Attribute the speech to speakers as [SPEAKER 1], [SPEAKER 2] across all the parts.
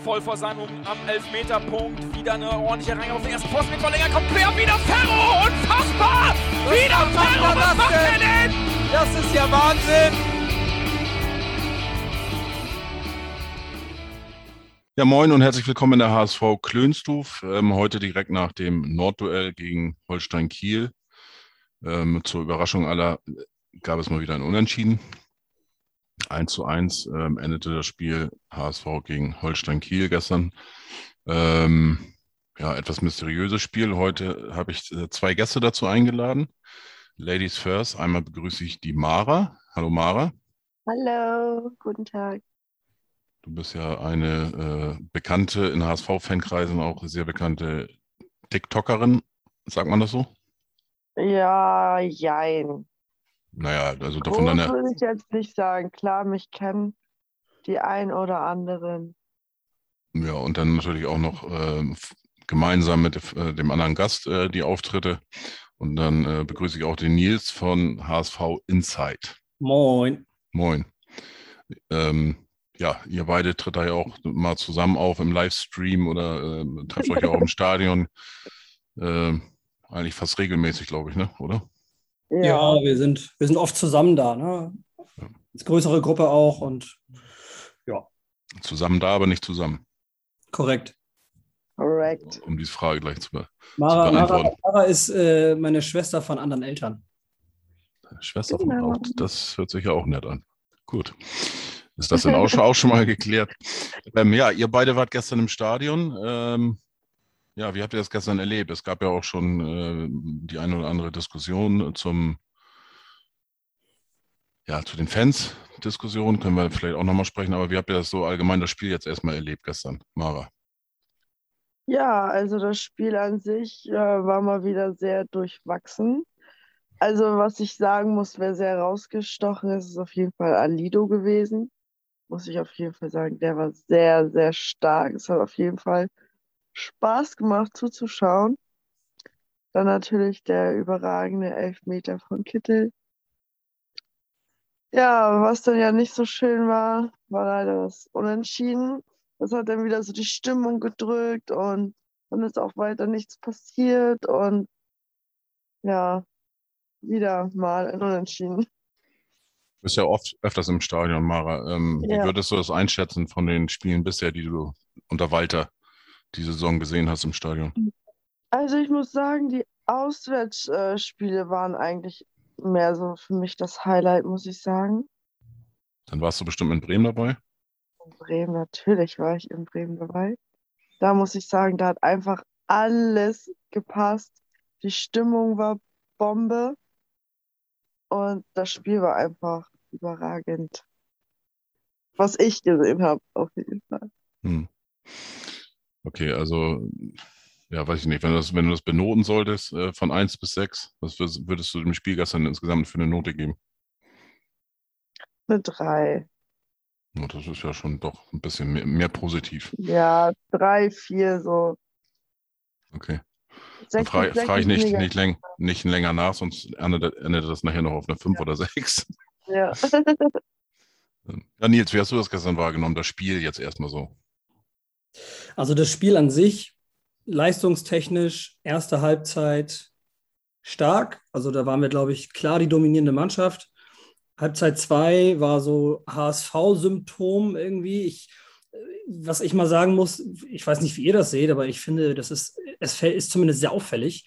[SPEAKER 1] voll vor seinem am Elfmeterpunkt. Wieder eine ordentliche Reihe auf den ersten Posten mit Verlänger. Kommt quer, wieder Ferro. Unfassbar.
[SPEAKER 2] Was
[SPEAKER 1] wieder Ferro.
[SPEAKER 2] das
[SPEAKER 1] Was macht er
[SPEAKER 2] denn? Das ist ja Wahnsinn!
[SPEAKER 3] Ja, moin und herzlich willkommen in der HSV Klönstuf. Ähm, heute direkt nach dem Nordduell gegen Holstein Kiel. Ähm, zur Überraschung aller gab es mal wieder ein Unentschieden. 1 zu 1 ähm, endete das Spiel HSV gegen Holstein Kiel gestern. Ähm, ja, etwas mysteriöses Spiel. Heute habe ich äh, zwei Gäste dazu eingeladen. Ladies first. Einmal begrüße ich die Mara. Hallo Mara.
[SPEAKER 4] Hallo, guten Tag.
[SPEAKER 3] Du bist ja eine äh, bekannte, in HSV-Fankreisen auch sehr bekannte TikTokerin, sagt man das so?
[SPEAKER 4] Ja, jein.
[SPEAKER 3] Naja, also
[SPEAKER 4] Groß
[SPEAKER 3] von deiner,
[SPEAKER 4] würde ich jetzt nicht sagen. Klar, mich kennen die ein oder anderen.
[SPEAKER 3] ja, und dann natürlich auch noch f- gemeinsam mit äh, dem anderen Gast äh, die Auftritte. Und dann äh, begrüße ich auch den Nils von HSV Insight.
[SPEAKER 5] Moin.
[SPEAKER 3] Moin. Ähm, ja, ihr beide tritt da ja auch mal zusammen auf im Livestream oder ähm, trefft euch ja auch im Stadion. Ähm, eigentlich fast regelmäßig, glaube ich, ne? Oder?
[SPEAKER 5] Ja, wir sind, wir sind oft zusammen da, ne? Als größere Gruppe auch und
[SPEAKER 3] Zusammen da, aber nicht zusammen,
[SPEAKER 5] korrekt.
[SPEAKER 4] korrekt.
[SPEAKER 3] um diese Frage gleich zu be
[SPEAKER 5] Mara,
[SPEAKER 3] Zu
[SPEAKER 5] Mara,
[SPEAKER 3] beantworten.
[SPEAKER 5] Mara ist äh, meine Schwester von anderen Eltern.
[SPEAKER 3] Schwester von
[SPEAKER 4] Genau.
[SPEAKER 3] auch. Das hört sich ja auch nett an. Gut. Ist das dann auch schon, auch schon mal geklärt? Ähm, ja, ihr beide wart gestern im Stadion. Ähm, ja, wie habt ihr das gestern erlebt? Es gab ja auch schon äh, die eine oder andere Diskussion zum, ja, zu den Fans. Diskussion können wir vielleicht auch nochmal sprechen, aber wie habt ihr das so allgemein das Spiel jetzt erstmal erlebt gestern, Mara?
[SPEAKER 4] Ja, also das Spiel an sich äh, war mal wieder sehr durchwachsen. Also was ich sagen muss, wer sehr rausgestochen ist, ist auf jeden Fall Alido gewesen. Muss ich auf jeden Fall sagen, der war sehr, sehr stark. Es hat auf jeden Fall Spaß gemacht zuzuschauen. Dann natürlich der überragende Elfmeter von Kittel. Ja, was dann ja nicht so schön war, war leider das Unentschieden. Das hat dann wieder so die Stimmung gedrückt und dann ist auch weiter nichts passiert und ja, wieder mal ein Unentschieden.
[SPEAKER 3] Du bist ja oft öfters im Stadion, Mara. Ähm, Wie
[SPEAKER 4] Ja.
[SPEAKER 3] würdest du das einschätzen von den Spielen bisher, die du unter Walter die Saison gesehen hast im Stadion?
[SPEAKER 4] Also ich muss sagen, die Auswärtsspiele waren eigentlich mehr so für mich das Highlight, muss ich sagen.
[SPEAKER 3] Dann warst du bestimmt in Bremen dabei.
[SPEAKER 4] In Bremen, natürlich war ich in Bremen dabei. Da muss ich sagen, da hat einfach alles gepasst. Die Stimmung war Bombe und das Spiel war einfach überragend. Was ich gesehen habe, auf jeden Fall.
[SPEAKER 3] Hm. Okay, also, ja, weiß ich nicht. Wenn du das, wenn du das benoten solltest, äh, von 1 bis 6, was würdest, du dem Spiel gestern insgesamt für eine Note geben?
[SPEAKER 4] Eine drei.
[SPEAKER 3] Ja, das ist ja schon doch ein bisschen mehr, mehr positiv.
[SPEAKER 4] Ja, drei, vier, so.
[SPEAKER 3] Okay. Dann frage
[SPEAKER 4] bis sechs
[SPEAKER 3] frage ich
[SPEAKER 4] ist
[SPEAKER 3] nicht, nicht, läng, nicht länger nach, sonst endet, endet das nachher noch auf eine 5 oder 6.
[SPEAKER 4] Ja.
[SPEAKER 3] Ja, Nils, wie hast du das gestern wahrgenommen, das Spiel jetzt erstmal so?
[SPEAKER 5] Also das Spiel an sich, leistungstechnisch, erste Halbzeit stark. Also da waren wir, glaube ich, klar die dominierende Mannschaft. Halbzeit 2 war so HSV-Symptom irgendwie. Ich, was ich mal sagen muss, ich weiß nicht, wie ihr das seht, aber ich finde, das ist, es ist zumindest sehr auffällig.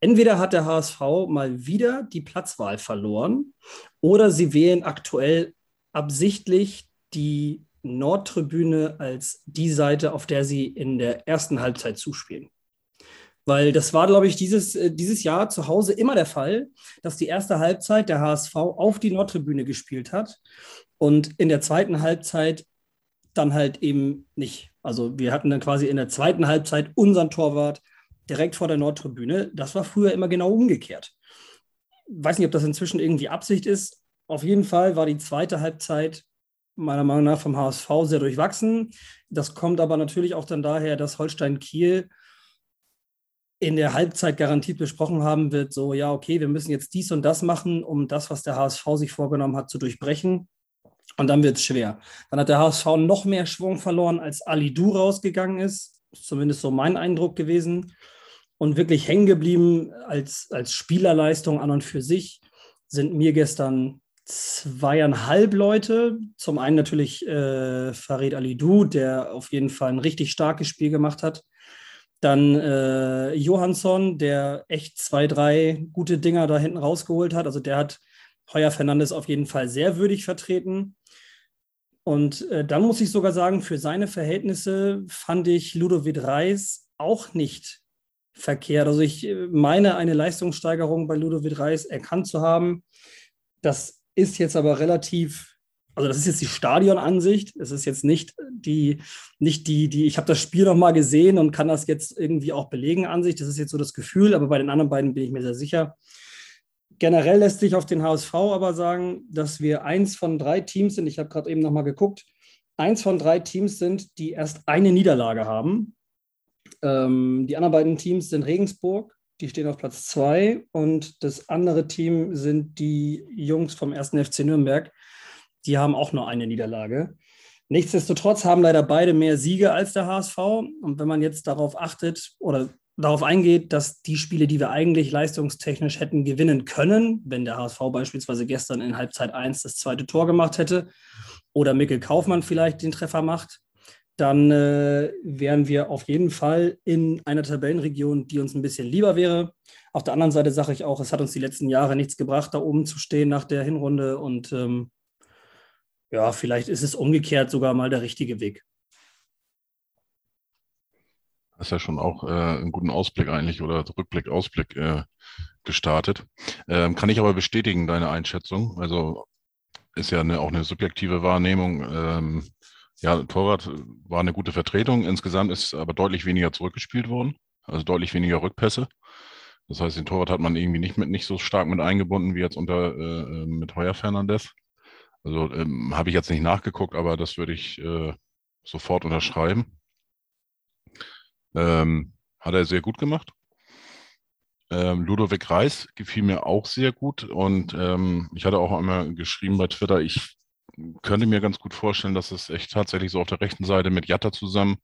[SPEAKER 5] Entweder hat der HSV mal wieder die Platzwahl verloren oder sie wählen aktuell absichtlich die Nordtribüne als die Seite, auf der sie in der ersten Halbzeit zuspielen. Weil das war, glaube ich, dieses, äh, dieses Jahr zu Hause immer der Fall, dass die erste Halbzeit der HSV auf die Nordtribüne gespielt hat und in der zweiten Halbzeit dann halt eben nicht. Also wir hatten dann quasi in der zweiten Halbzeit unseren Torwart direkt vor der Nordtribüne. Das war früher immer genau umgekehrt. Weiß nicht, ob das inzwischen irgendwie Absicht ist. Auf jeden Fall war die zweite Halbzeit meiner Meinung nach vom HSV sehr durchwachsen. Das kommt aber natürlich auch dann daher, dass Holstein Kiel in der Halbzeit garantiert besprochen haben wird, so ja, okay, wir müssen jetzt dies und das machen, um das, was der HSV sich vorgenommen hat, zu durchbrechen. Und dann wird es schwer. Dann hat der HSV noch mehr Schwung verloren, als Ali Du rausgegangen ist. Zumindest so mein Eindruck gewesen. Und wirklich hängen geblieben als, als Spielerleistung an und für sich sind mir gestern zweieinhalb Leute. Zum einen natürlich äh, Farid Du, der auf jeden Fall ein richtig starkes Spiel gemacht hat. Dann äh, Johansson, der echt zwei, drei gute Dinger da hinten rausgeholt hat. Also der hat Heuer Fernandes auf jeden Fall sehr würdig vertreten. Und äh, dann muss ich sogar sagen, für seine Verhältnisse fand ich Ludovic Reis auch nicht verkehrt. Also ich äh, meine, eine Leistungssteigerung bei Ludovic Reis erkannt zu haben. Das ist jetzt aber relativ, also das ist jetzt die Stadionansicht. Es ist jetzt nicht die, nicht die, die, ich habe das Spiel nochmal gesehen und kann das jetzt irgendwie auch belegen Ansicht. Das ist jetzt so das Gefühl, aber bei den anderen beiden bin ich mir sehr sicher. Generell lässt sich auf den HSV aber sagen, dass wir eins von drei Teams sind. Ich habe gerade eben nochmal geguckt. Eins von drei Teams sind, die erst eine Niederlage haben. Ähm, die anderen beiden Teams sind Regensburg, die stehen auf Platz zwei. Und das andere Team sind die Jungs vom ersten FC Nürnberg. Die haben auch nur eine Niederlage. Nichtsdestotrotz haben leider beide mehr Siege als der HSV. Und wenn man jetzt darauf achtet oder darauf eingeht, dass die Spiele, die wir eigentlich leistungstechnisch hätten gewinnen können, wenn der HSV beispielsweise gestern in Halbzeit 1 das zweite Tor gemacht hätte oder Mikkel Kaufmann vielleicht den Treffer macht, dann äh, wären wir auf jeden Fall in einer Tabellenregion, die uns ein bisschen lieber wäre. Auf der anderen Seite sage ich auch, es hat uns die letzten Jahre nichts gebracht, da oben zu stehen nach der Hinrunde und ähm, ja, vielleicht ist es umgekehrt sogar mal der richtige Weg.
[SPEAKER 3] ist ja schon auch äh, einen guten Ausblick eigentlich oder Rückblick, Ausblick äh, gestartet. Ähm, kann ich aber bestätigen, deine Einschätzung. Also ist ja eine, auch eine subjektive Wahrnehmung. Ähm, ja, Torwart war eine gute Vertretung. Insgesamt ist aber deutlich weniger zurückgespielt worden, also deutlich weniger Rückpässe. Das heißt, den Torwart hat man irgendwie nicht mit nicht so stark mit eingebunden wie jetzt unter äh, äh mit Heuer Fernandes. Also ähm, habe ich jetzt nicht nachgeguckt, aber das würde ich äh, sofort unterschreiben. Ähm, hat er sehr gut gemacht. Ähm, Ludovic Reis gefiel mir auch sehr gut und ähm, ich hatte auch einmal geschrieben bei Twitter, ich könnte mir ganz gut vorstellen, dass es echt tatsächlich so auf der rechten Seite mit Jatta zusammen,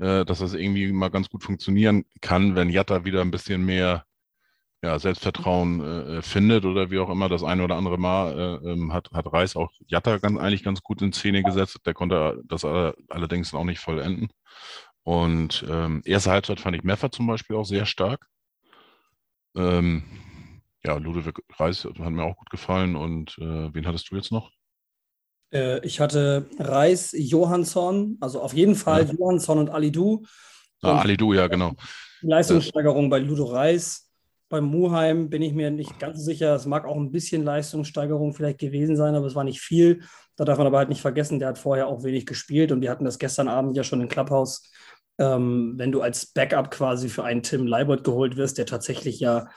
[SPEAKER 3] äh, dass das irgendwie mal ganz gut funktionieren kann, wenn Jatta wieder ein bisschen mehr ja, Selbstvertrauen äh, findet oder wie auch immer. Das eine oder andere Mal äh, ähm, hat, hat Reis auch Jatta ganz, eigentlich ganz gut in Szene gesetzt. Der konnte das allerdings auch nicht vollenden. Und ähm, erste Halbzeit fand ich Meffer zum Beispiel auch sehr stark. Ähm, ja, Ludovic Reis hat mir auch gut gefallen. Und äh, wen hattest du jetzt noch?
[SPEAKER 5] Äh, ich hatte Reis, Johansson, also auf jeden Fall ja. Johansson und Alidu.
[SPEAKER 3] Ah, Alidu, ja, genau.
[SPEAKER 5] Leistungssteigerung bei Ludo Reis. Beim Muheim bin ich mir nicht ganz sicher. Es mag auch ein bisschen Leistungssteigerung vielleicht gewesen sein, aber es war nicht viel. Da darf man aber halt nicht vergessen, der hat vorher auch wenig gespielt und wir hatten das gestern Abend ja schon im Clubhouse ähm, wenn du als Backup quasi für einen Tim Leibold geholt wirst, der tatsächlich ja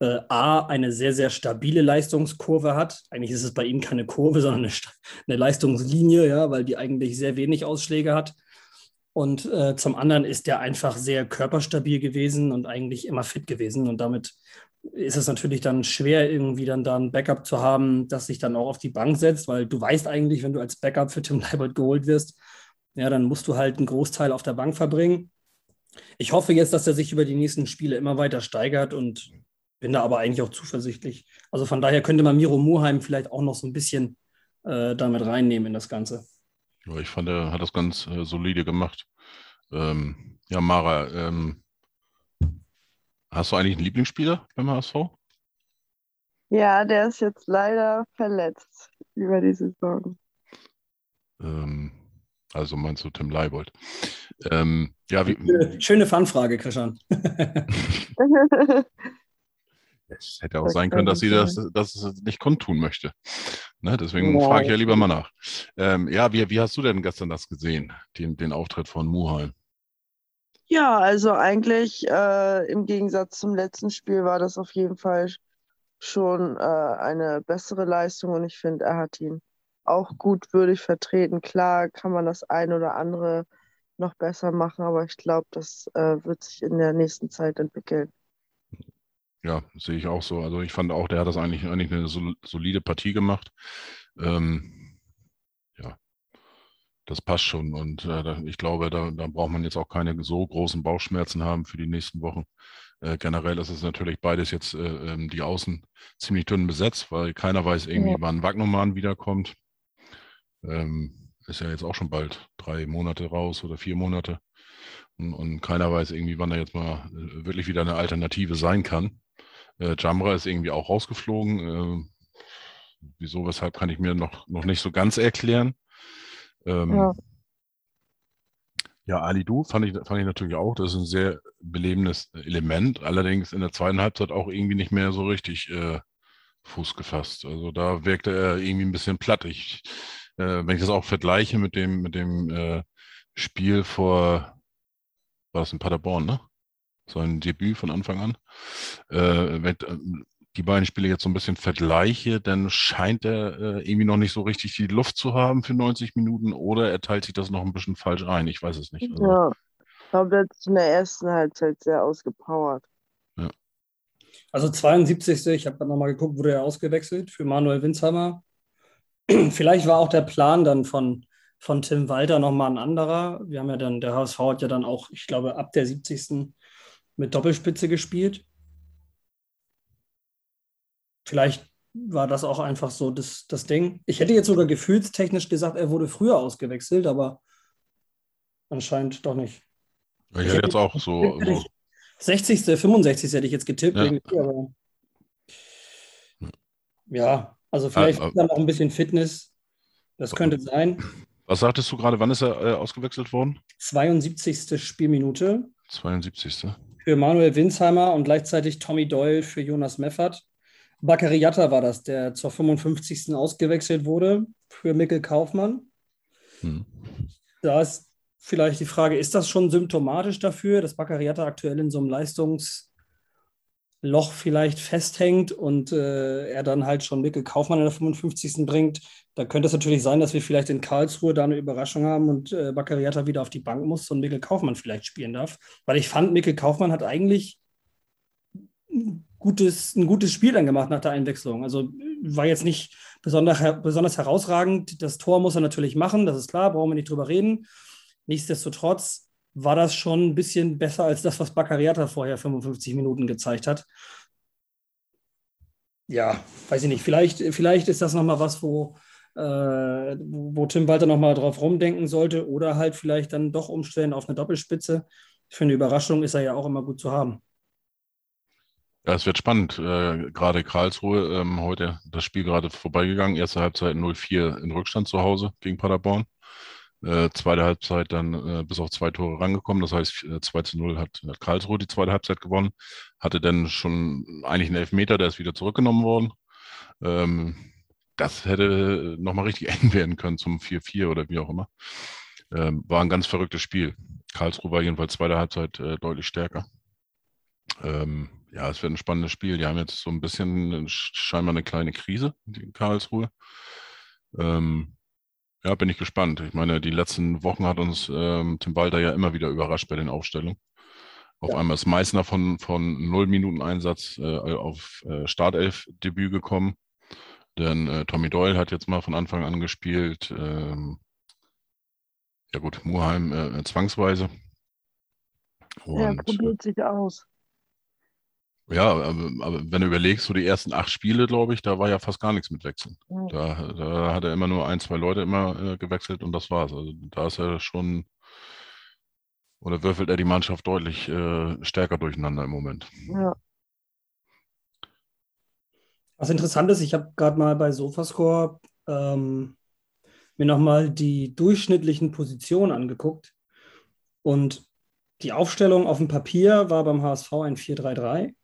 [SPEAKER 5] äh, A, eine sehr, sehr stabile Leistungskurve hat. Eigentlich ist es bei ihm keine Kurve, sondern eine, eine Leistungslinie, ja, weil die eigentlich sehr wenig Ausschläge hat. Und äh, zum anderen ist der einfach sehr körperstabil gewesen und eigentlich immer fit gewesen. Und damit ist es natürlich dann schwer, irgendwie dann da ein Backup zu haben, das sich dann auch auf die Bank setzt, weil du weißt eigentlich, wenn du als Backup für Tim Leibold geholt wirst, ja, dann musst du halt einen Großteil auf der Bank verbringen. Ich hoffe jetzt, dass er sich über die nächsten Spiele immer weiter steigert und bin da aber eigentlich auch zuversichtlich. Also von daher könnte man Miro Muheim vielleicht auch noch so ein bisschen äh, damit reinnehmen in das Ganze.
[SPEAKER 3] Ja, ich fand, er hat das ganz äh, solide gemacht. Ähm, ja, Mara, ähm, hast du eigentlich einen Lieblingsspieler beim HSV?
[SPEAKER 4] Ja, der ist jetzt leider verletzt über die Saison.
[SPEAKER 3] Ähm, also meinst du Tim Leibold? Ähm, ja, wie,
[SPEAKER 5] Schöne Fanfrage, Christian.
[SPEAKER 3] es hätte auch das sein können, dass sie das, das nicht kundtun möchte. Ne, deswegen ja. frage ich ja lieber mal nach. Ähm, ja, wie, wie hast du denn gestern das gesehen, den, den Auftritt von Muheim?
[SPEAKER 4] Ja, also eigentlich äh, im Gegensatz zum letzten Spiel war das auf jeden Fall schon äh, eine bessere Leistung und ich finde, er hat ihn auch gut würdig vertreten. Klar kann man das ein oder andere noch besser machen, aber ich glaube, das äh, wird sich in der nächsten Zeit entwickeln.
[SPEAKER 3] Ja, sehe ich auch so. Also ich fand auch, der hat das eigentlich, eigentlich eine solide Partie gemacht. Ähm, das passt schon. Und äh, ich glaube, da, da braucht man jetzt auch keine so großen Bauchschmerzen haben für die nächsten Wochen. Äh, generell ist es natürlich beides jetzt äh, ähm, die Außen ziemlich dünn besetzt, weil keiner weiß irgendwie, ja. wann Wagnumann wiederkommt. Ähm, ist ja jetzt auch schon bald drei Monate raus oder vier Monate. Und, und keiner weiß irgendwie, wann er jetzt mal äh, wirklich wieder eine Alternative sein kann. Äh, Jamra ist irgendwie auch rausgeflogen. Äh, wieso, weshalb kann ich mir noch, noch nicht so ganz erklären. Ähm, ja. Ja, Ali Du fand ich, fand ich natürlich auch. Das ist ein sehr belebendes Element. Allerdings in der zweiten Halbzeit auch irgendwie nicht mehr so richtig äh, Fuß gefasst. Also da wirkte er irgendwie ein bisschen platt. Ich, äh, wenn ich das auch vergleiche mit dem, mit dem äh, Spiel vor, war es in Paderborn, ne? Sein Debüt von Anfang an. Äh, wenn, die beiden Spiele jetzt so ein bisschen vergleiche, dann scheint er äh, irgendwie noch nicht so richtig die Luft zu haben für 90 Minuten oder er teilt sich das noch ein bisschen falsch ein. Ich weiß es nicht.
[SPEAKER 4] Also, ja, ich glaube, er hat sich in der ersten Halbzeit sehr ausgepowert.
[SPEAKER 5] Ja. Also 72. Ich habe nochmal geguckt, wurde er ausgewechselt für Manuel Winsheimer. Vielleicht war auch der Plan dann von, von Tim Walter nochmal ein anderer. Wir haben ja dann, der HSV hat ja dann auch, ich glaube, ab der 70. mit Doppelspitze gespielt. Vielleicht war das auch einfach so das, das Ding. Ich hätte jetzt sogar gefühlstechnisch gesagt, er wurde früher ausgewechselt, aber anscheinend doch nicht.
[SPEAKER 3] Ich, ich hätte jetzt auch so, so.
[SPEAKER 5] 60., 65. hätte ich jetzt getippt. Ja, aber, ja also vielleicht ja, dann noch ein bisschen Fitness. Das könnte sein.
[SPEAKER 3] Was sagtest du gerade, wann ist er äh, ausgewechselt worden?
[SPEAKER 5] 72. Spielminute.
[SPEAKER 3] 72.
[SPEAKER 5] Für Manuel Winsheimer und gleichzeitig Tommy Doyle für Jonas Meffert. Bakariata war das, der zur 55. ausgewechselt wurde für Mikkel Kaufmann. Hm. Da ist vielleicht die Frage, ist das schon symptomatisch dafür, dass Bakariata aktuell in so einem Leistungsloch vielleicht festhängt und äh, er dann halt schon Mikkel Kaufmann in der 55. bringt? Da könnte es natürlich sein, dass wir vielleicht in Karlsruhe da eine Überraschung haben und äh, Bakariata wieder auf die Bank muss und Mikkel Kaufmann vielleicht spielen darf. Weil ich fand, Mikkel Kaufmann hat eigentlich gutes, ein gutes Spiel dann gemacht nach der Einwechslung. Also war jetzt nicht besonders, besonders herausragend. Das Tor muss er natürlich machen, das ist klar, brauchen wir nicht drüber reden. Nichtsdestotrotz war das schon ein bisschen besser als das, was Baccariata vorher 55 Minuten gezeigt hat. Ja, weiß ich nicht. Vielleicht, vielleicht ist das nochmal was, wo, äh, wo Tim Walter nochmal drauf rumdenken sollte oder halt vielleicht dann doch umstellen auf eine Doppelspitze. Für eine Überraschung ist er ja auch immer gut zu haben.
[SPEAKER 3] Ja, es wird spannend. Äh, gerade Karlsruhe, ähm, heute das Spiel gerade vorbeigegangen. Erste Halbzeit 0-4 in Rückstand zu Hause gegen Paderborn. Äh, zweite Halbzeit dann äh, bis auf zwei Tore rangekommen. Das heißt, 2 zu 0 hat, hat, Karlsruhe die zweite Halbzeit gewonnen. Hatte dann schon eigentlich einen Elfmeter, der ist wieder zurückgenommen worden. Ähm, das hätte nochmal richtig eng werden können zum 4-4 oder wie auch immer. Ähm, war ein ganz verrücktes Spiel. Karlsruhe war jedenfalls zweite Halbzeit äh, deutlich stärker. Ähm, ja, es wird ein spannendes Spiel. Die haben jetzt so ein bisschen scheinbar eine kleine Krise in Karlsruhe. Ähm, ja, bin ich gespannt. Ich meine, die letzten Wochen hat uns ähm, Tim Walter ja immer wieder überrascht bei den Aufstellungen. Auf ja. einmal ist Meißner von, von 0 Minuten Einsatz äh, auf äh, Startelf-Debüt gekommen. Denn äh, Tommy Doyle hat jetzt mal von Anfang an gespielt. Ähm, ja gut, Muheim äh, zwangsweise.
[SPEAKER 4] Und, ja, probiert sich aus.
[SPEAKER 3] Ja, aber, wenn du überlegst, so die ersten acht Spiele, glaube ich, da war ja fast gar nichts mit Wechseln. Ja. Da, da, hat er immer nur ein, zwei Leute immer äh, gewechselt und das war's. Also da ist er schon, oder würfelt er die Mannschaft deutlich äh, stärker durcheinander im Moment. Ja.
[SPEAKER 5] Was interessant ist, ich habe gerade mal bei Sofascore ähm, mir nochmal die durchschnittlichen Positionen angeguckt und die Aufstellung auf dem Papier war beim HSV ein 4-3-3.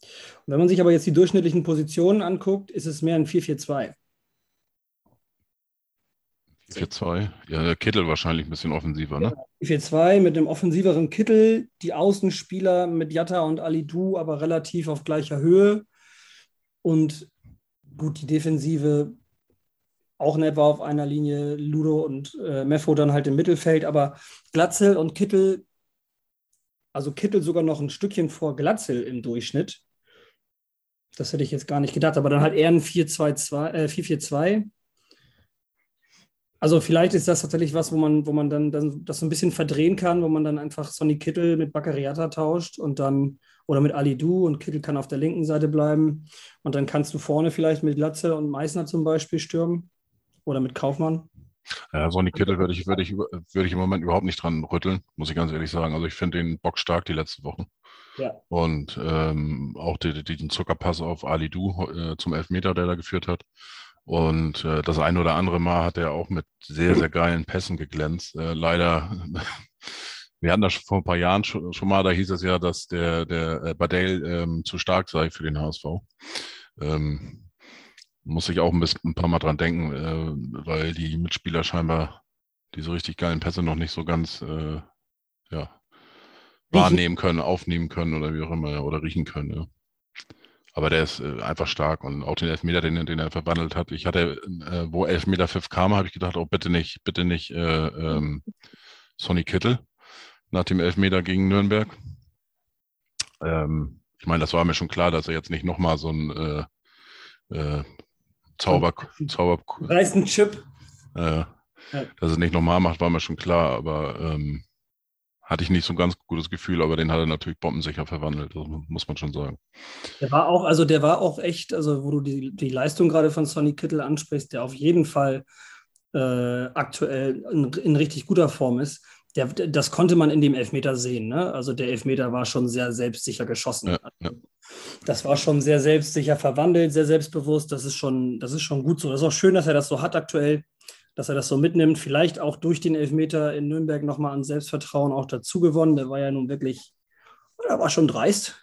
[SPEAKER 5] Und wenn man sich aber jetzt die durchschnittlichen Positionen anguckt, ist es mehr ein 4-4-2.
[SPEAKER 3] 4-2, ja, der Kittel wahrscheinlich ein bisschen offensiver, ne?
[SPEAKER 5] 4-4-2 mit einem offensiveren Kittel, die Außenspieler mit Jatta und Alidu aber relativ auf gleicher Höhe. Und gut, die Defensive auch in etwa auf einer Linie, Ludo und äh, Meffo dann halt im Mittelfeld, aber Glatzel und Kittel, also Kittel sogar noch ein Stückchen vor Glatzel im Durchschnitt. Das hätte ich jetzt gar nicht gedacht, aber dann halt eher ein 4-2-2, äh, 4-4-2. Also vielleicht ist das tatsächlich was, wo man, wo man dann, dann das so ein bisschen verdrehen kann, wo man dann einfach Sonny Kittel mit Baccariata tauscht und dann oder mit Ali Du und Kittel kann auf der linken Seite bleiben und dann kannst du vorne vielleicht mit Latze und Meißner zum Beispiel stürmen oder mit Kaufmann.
[SPEAKER 3] Ja, Sonny Kittel würde ich, würde, ich, würde ich im Moment überhaupt nicht dran rütteln, muss ich ganz ehrlich sagen. Also ich finde den Bock stark die letzten Wochen. Und ähm, auch die, die, den Zuckerpass auf Ali Du äh, zum Elfmeter, der da geführt hat. Und äh, das ein oder andere Mal hat er auch mit sehr, sehr geilen Pässen geglänzt. Äh, leider, wir hatten das vor ein paar Jahren schon, schon, mal, da hieß es ja, dass der, der äh, Badell ähm, zu stark sei für den HSV. Ähm, muss ich auch ein, bisschen, ein paar Mal dran denken, äh, weil die Mitspieler scheinbar diese richtig geilen Pässe noch nicht so ganz äh, ja, wahrnehmen können, aufnehmen können oder wie auch immer, oder riechen können. Ja. Aber der ist äh, einfach stark und auch den Elfmeter, den, den er verwandelt hat. Ich hatte, äh, wo Elfmeter Pfiff kam, habe ich gedacht, oh bitte nicht, bitte nicht äh, ähm, Sonny Kittel nach dem Elfmeter gegen Nürnberg. Ähm, ich meine, das war mir schon klar, dass er jetzt nicht nochmal so ein äh, äh, Zauber, Zauber.
[SPEAKER 5] Reißt einen Chip.
[SPEAKER 3] Äh, ja. Dass er nicht nochmal macht, war mir schon klar, aber ähm, hatte ich nicht so ein ganz gutes Gefühl, aber den hat er natürlich bombensicher verwandelt, das muss man schon sagen.
[SPEAKER 5] Der war auch, also der war auch echt, also wo du die, die Leistung gerade von Sonny Kittel ansprichst, der auf jeden Fall äh, aktuell in, in, richtig guter Form ist. Der, das konnte man in dem Elfmeter sehen. Ne? Also der Elfmeter war schon sehr selbstsicher geschossen. Ja, ja. Das war schon sehr selbstsicher verwandelt, sehr selbstbewusst. Das ist schon, das ist schon gut so. Das ist auch schön, dass er das so hat aktuell dass er das so mitnimmt. Vielleicht auch durch den Elfmeter in Nürnberg nochmal an Selbstvertrauen auch dazu gewonnen. Der war ja nun wirklich, der war schon dreist.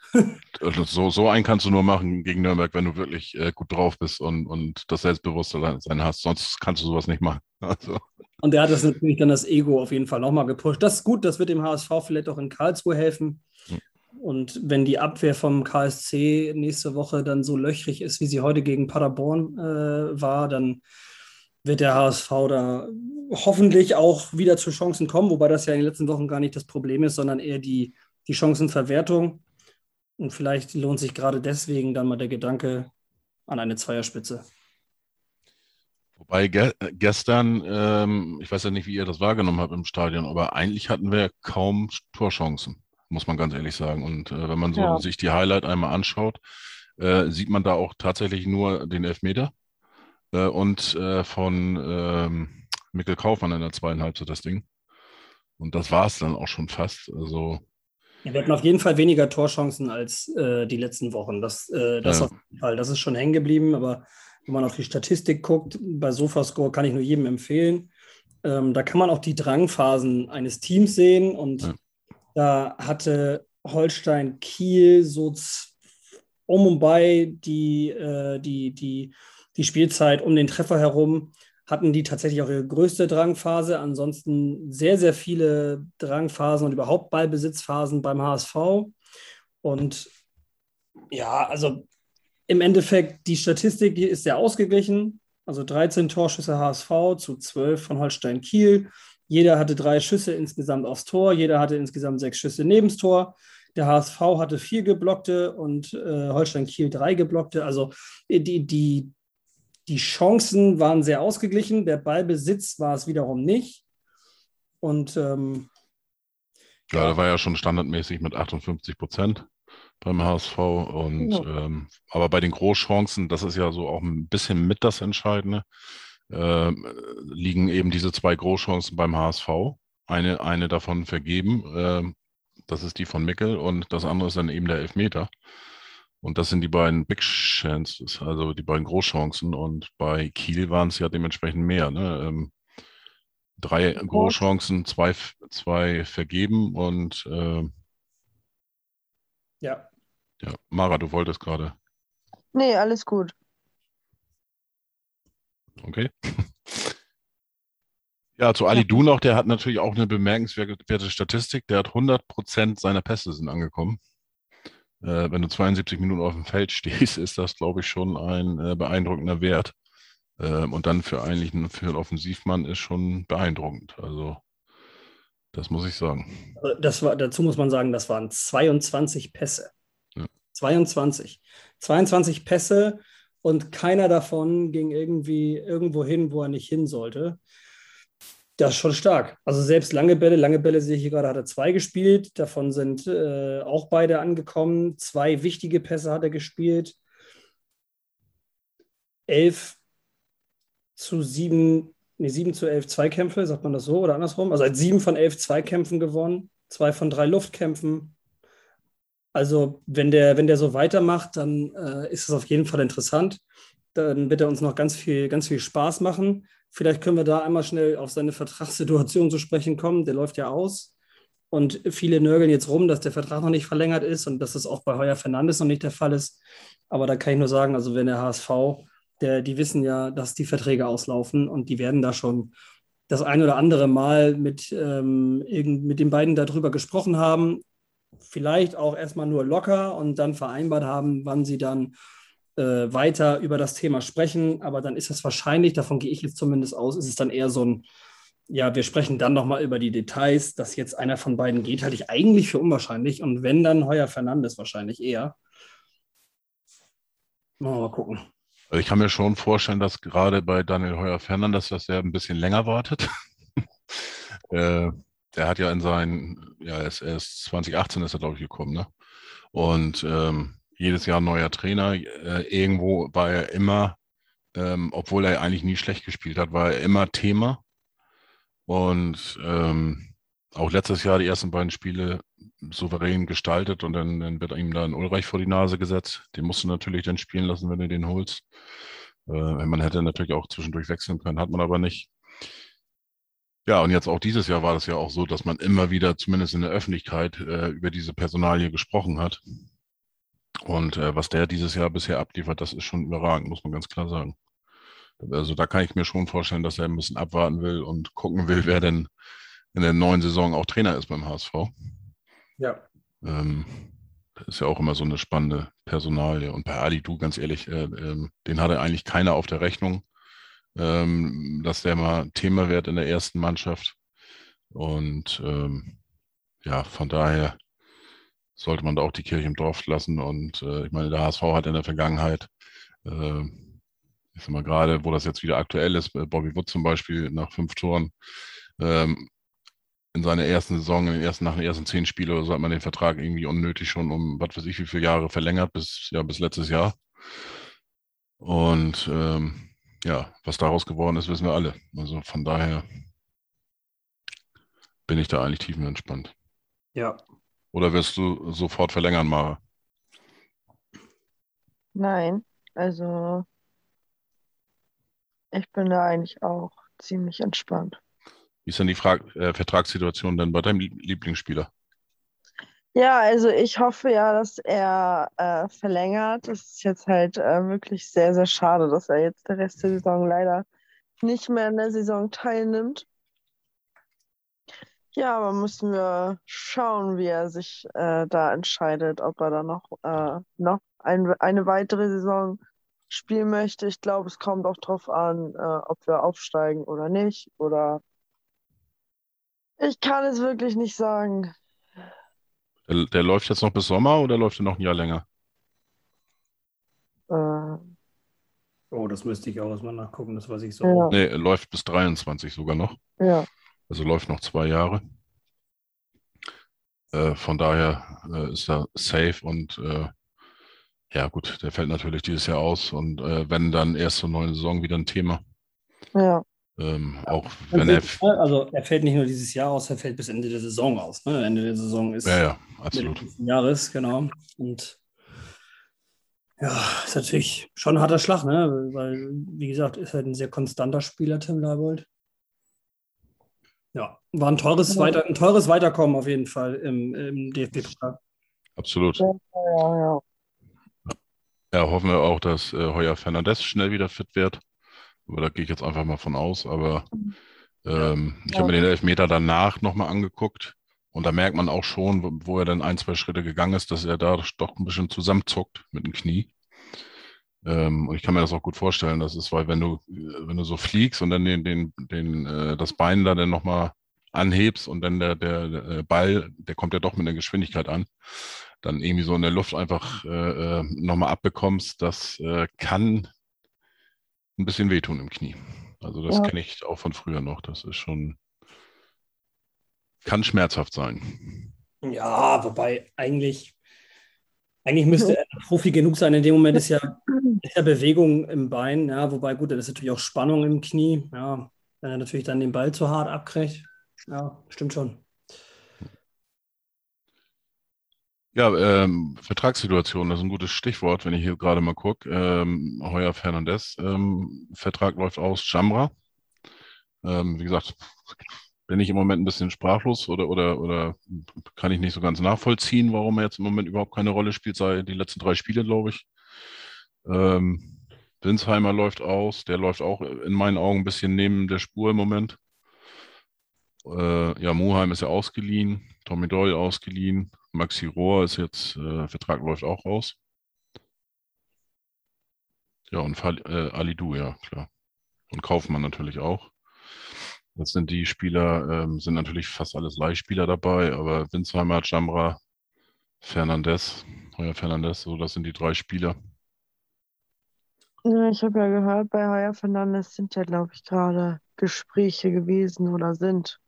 [SPEAKER 3] Also so, so einen kannst du nur machen gegen Nürnberg, wenn du wirklich äh, gut drauf bist und, und das Selbstbewusstsein hast. Sonst kannst du sowas nicht machen. Also.
[SPEAKER 5] Und der hat das natürlich dann das Ego auf jeden Fall nochmal gepusht. Das ist gut, das wird dem HSV vielleicht auch in Karlsruhe helfen. Hm. Und wenn die Abwehr vom KSC nächste Woche dann so löchrig ist, wie sie heute gegen Paderborn äh, war, dann wird der HSV da hoffentlich auch wieder zu Chancen kommen, wobei das ja in den letzten Wochen gar nicht das Problem ist, sondern eher die, die Chancenverwertung. Und vielleicht lohnt sich gerade deswegen dann mal der Gedanke an eine Zweierspitze.
[SPEAKER 3] Wobei ge gestern, ähm, ich weiß ja nicht, wie ihr das wahrgenommen habt im Stadion, aber eigentlich hatten wir kaum Torchancen, muss man ganz ehrlich sagen. Und äh, wenn man so ja. sich die Highlight einmal anschaut, äh, sieht man da auch tatsächlich nur den Elfmeter äh, und äh, von ähm, Mikkel Kaufmann in der zweiten Halbzeit das Ding. Und das war es dann auch schon fast. Also
[SPEAKER 5] ja, wir hatten auf jeden Fall weniger Torchancen als äh, die letzten Wochen. Das, äh, das ja. auf jeden Fall. Das ist schon hängen geblieben, aber wenn man auf die Statistik guckt, bei Sofascore kann ich nur jedem empfehlen. Ähm, da kann man auch die Drangphasen eines Teams sehen und ja. da hatte Holstein Kiel so um und bei die, äh, die, die die Spielzeit um den Treffer herum hatten die tatsächlich auch ihre größte Drangphase. Ansonsten sehr, sehr viele Drangphasen und überhaupt Ballbesitzphasen beim HSV. Und ja, also im Endeffekt, die Statistik ist sehr ausgeglichen. Also 13 Torschüsse HSV zu 12 von Holstein Kiel. Jeder hatte drei Schüsse insgesamt aufs Tor. Jeder hatte insgesamt sechs Schüsse neben Tor. Der HSV hatte vier geblockte und äh, Holstein Kiel drei geblockte. Also die, die, die Chancen waren sehr ausgeglichen, der Ballbesitz war es wiederum nicht. Und ähm,
[SPEAKER 3] ja, ja, da war ja schon standardmäßig mit 58 Prozent beim HSV. Und ja. ähm, aber bei den Großchancen, das ist ja so auch ein bisschen mit das Entscheidende, äh, liegen eben diese zwei Großchancen beim HSV. Eine, eine davon vergeben, äh, das ist die von Mickel und das andere ist dann eben der Elfmeter. Und das sind die beiden Big Chances, also die beiden Großchancen. Und bei Kiel waren es ja dementsprechend mehr. Ne? Ähm, drei Großchancen, zwei, zwei vergeben und äh,
[SPEAKER 5] ja.
[SPEAKER 3] Ja, Mara, du wolltest gerade.
[SPEAKER 4] Nee, alles gut.
[SPEAKER 3] Okay. Ja, zu Ali Du noch, der hat natürlich auch eine bemerkenswerte Statistik. Der hat 100 Prozent seiner Pässe sind angekommen äh, wenn du 72 Minuten auf dem Feld stehst, ist das, glaube ich, schon ein äh, beeindruckender Wert. Ähm, und dann für eigentlich einen, für einen Offensivmann ist schon beeindruckend. Also das muss ich sagen.
[SPEAKER 5] Das war, dazu muss man sagen, das waren 22 Pässe. Ja. 22. 22 Pässe und keiner davon ging irgendwie irgendwo hin, wo er nicht hin sollte. Das ist schon stark. Also selbst lange Bälle, lange Bälle sehe ich hier gerade, hat er zwei gespielt. Davon sind äh, auch beide angekommen. Zwei wichtige Pässe hat er gespielt. Elf zu sieben, nee, sieben zu elf Zweikämpfe, sagt man das so oder andersrum? Also hat sieben von elf Zweikämpfen gewonnen, zwei von drei Luftkämpfen. Also wenn der, wenn der so weitermacht, dann äh, ist es auf jeden Fall interessant. Dann wird er uns noch ganz viel, ganz viel Spaß machen. Vielleicht können wir da einmal schnell auf seine Vertragssituation zu sprechen kommen. Der läuft ja aus. Und viele nörgeln jetzt rum, dass der Vertrag noch nicht verlängert ist und dass das auch bei Heuer Fernandes noch nicht der Fall ist. Aber da kann ich nur sagen, also wenn der HSV, der, die wissen ja, dass die Verträge auslaufen und die werden da schon das ein oder andere Mal mit, ähm, mit den beiden darüber gesprochen haben. Vielleicht auch erstmal nur locker und dann vereinbart haben, wann sie dann äh, weiter über das Thema sprechen. Aber dann ist das wahrscheinlich, davon gehe ich jetzt zumindest aus, ist es dann eher so ein, ja, wir sprechen dann nochmal über die Details, dass jetzt einer von beiden geht, halte ich eigentlich für unwahrscheinlich. Und wenn, dann Heuer Fernandes wahrscheinlich eher. Mal, gucken.
[SPEAKER 3] Also ich kann mir schon vorstellen, dass gerade bei Daniel Heuer Fernandes, dass er ein bisschen länger wartet. äh, der hat ja in seinen, ja, ist, er ist 2018 ist er, glaube ich, gekommen, ne? Und ähm, jedes Jahr neuer Trainer. Äh, irgendwo war er immer, ähm, obwohl er eigentlich nie schlecht gespielt hat, war er immer Thema. Und ähm, auch letztes Jahr die ersten beiden Spiele souverän gestaltet und dann, dann wird ihm dann Ulreich vor die Nase gesetzt. Den musst du natürlich dann spielen lassen, wenn du den holst. Äh, man hätte natürlich auch zwischendurch wechseln können, hat man aber nicht. Ja, und jetzt auch dieses Jahr war das ja auch so, dass man immer wieder, zumindest in der Öffentlichkeit, äh, über diese Personalie gesprochen hat. Und äh, was der dieses Jahr bisher abliefert, das ist schon überragend, muss man ganz klar sagen. Also da kann ich mir schon vorstellen, dass er ein bisschen abwarten will und gucken will, wer denn in der neuen Saison auch Trainer ist beim HSV.
[SPEAKER 5] Ja.
[SPEAKER 3] Ähm, das ist ja auch immer so eine spannende Personalie. Und bei Ali Du, ganz ehrlich, äh, äh, den hatte eigentlich keiner auf der Rechnung, ähm, dass der mal Thema wird in der ersten Mannschaft. Und ähm, ja, von daher sollte man da auch die Kirche im Dorf lassen. Und äh, ich meine, der HSV hat in der Vergangenheit, äh, ich sag mal gerade, wo das jetzt wieder aktuell ist, äh, Bobby Wood zum Beispiel nach fünf Toren, ähm, in seiner ersten Saison, in den ersten, nach den ersten zehn Spielen oder so hat man den Vertrag irgendwie unnötig schon um, was weiß ich, wie viele Jahre verlängert, bis, ja, bis letztes Jahr. Und ähm, ja, was daraus geworden ist, wissen wir alle. Also von daher bin ich da eigentlich tiefenentspannt.
[SPEAKER 5] Ja,
[SPEAKER 3] oder wirst du sofort verlängern, Mara?
[SPEAKER 4] Nein, also ich bin da eigentlich auch ziemlich entspannt.
[SPEAKER 3] Wie ist denn die Fra äh, Vertragssituation denn bei deinem Lieblingsspieler?
[SPEAKER 4] Ja, also ich hoffe ja, dass er äh, verlängert. Es ist jetzt halt äh, wirklich sehr, sehr schade, dass er jetzt der Rest der Saison leider nicht mehr in der Saison teilnimmt. Ja, aber müssen wir schauen, wie er sich äh, da entscheidet, ob er da noch, äh, noch ein, eine weitere Saison spielen möchte. Ich glaube, es kommt auch darauf an, äh, ob wir aufsteigen oder nicht. Oder ich kann es wirklich nicht sagen.
[SPEAKER 3] Der, der läuft jetzt noch bis Sommer oder läuft er noch ein Jahr länger?
[SPEAKER 4] Äh,
[SPEAKER 5] Oh, das müsste ich auch erstmal nachgucken, das weiß ich so.
[SPEAKER 4] Ja.
[SPEAKER 3] Nee, er läuft bis 23 sogar noch.
[SPEAKER 4] ja.
[SPEAKER 3] Also läuft noch zwei Jahre. Äh, von daher äh, ist er safe und äh, ja gut, der fällt natürlich dieses Jahr aus und äh, wenn dann erst zur neuen Saison wieder ein Thema.
[SPEAKER 4] Ja.
[SPEAKER 3] Ähm, auch wenn er.
[SPEAKER 5] Also er fällt nicht nur dieses Jahr aus, er fällt bis Ende der Saison aus. Ne? Ende der Saison ist
[SPEAKER 3] Ja, ja, absolut.
[SPEAKER 5] des Jahres, genau. Und ja, ist natürlich schon ein harter Schlag, ne? Weil, wie gesagt, ist halt ein sehr konstanter Spieler, Tim Leibold. Ja, war ein teures,
[SPEAKER 4] Ja.
[SPEAKER 5] Weiter, ein teures Weiterkommen auf jeden Fall im, im DFB-Pokal.
[SPEAKER 3] Absolut.
[SPEAKER 4] Ja, ja,
[SPEAKER 3] hoffen wir auch, dass äh, Heuer Fernandes schnell wieder fit wird. Aber da gehe ich jetzt einfach mal von aus. Aber ähm, ich habe mir den Elfmeter danach nochmal angeguckt. Und da merkt man auch schon, wo, wo er dann ein, zwei Schritte gegangen ist, dass er da doch ein bisschen zusammenzuckt mit dem Knie. Ähm, und ich kann mir das auch gut vorstellen. Das ist, weil wenn du, äh, wenn du so fliegst und dann den, den, den, äh, das Bein da dann nochmal anhebst und dann der, der, der Ball, der kommt ja doch mit der Geschwindigkeit an, dann irgendwie so in der Luft einfach äh, nochmal abbekommst, das äh, kann ein bisschen wehtun im Knie. Also das
[SPEAKER 4] Ja.
[SPEAKER 3] kenne ich auch von früher noch. Das ist schon, kann schmerzhaft sein.
[SPEAKER 5] Ja, wobei eigentlich, eigentlich müsste er Profi genug sein. In dem Moment ist ja, ist ja Bewegung im Bein, ja, wobei gut, das ist natürlich auch Spannung im Knie. Ja, wenn er natürlich dann den Ball zu hart abkriegt. Ja, stimmt schon.
[SPEAKER 3] Ja, ähm, Vertragssituation, das ist ein gutes Stichwort, wenn ich hier gerade mal gucke. Ähm, Heuer Fernandez, ähm, Vertrag läuft aus, Jamra. Ähm, wie gesagt, bin ich im Moment ein bisschen sprachlos oder, oder, oder kann ich nicht so ganz nachvollziehen, warum er jetzt im Moment überhaupt keine Rolle spielt, sei die letzten drei Spiele, glaube ich. Ähm, Winsheimer läuft aus, der läuft auch in meinen Augen ein bisschen neben der Spur im Moment. Äh, ja, Muheim ist ja ausgeliehen, Tommy Doyle ausgeliehen, Maxi Rohr ist jetzt, äh, Vertrag läuft auch aus. Ja, und Fall, äh, Alidu, ja, klar. Und Kaufmann natürlich auch. Das sind die Spieler, ähm, sind natürlich fast alles Leihspieler dabei, aber Winsheimer, Jamra, Fernandez, Heuer Fernandez, so, das sind die drei Spieler.
[SPEAKER 4] Ja, ich habe ja gehört, bei Heuer Fernandes sind ja, glaube ich, gerade Gespräche gewesen oder sind.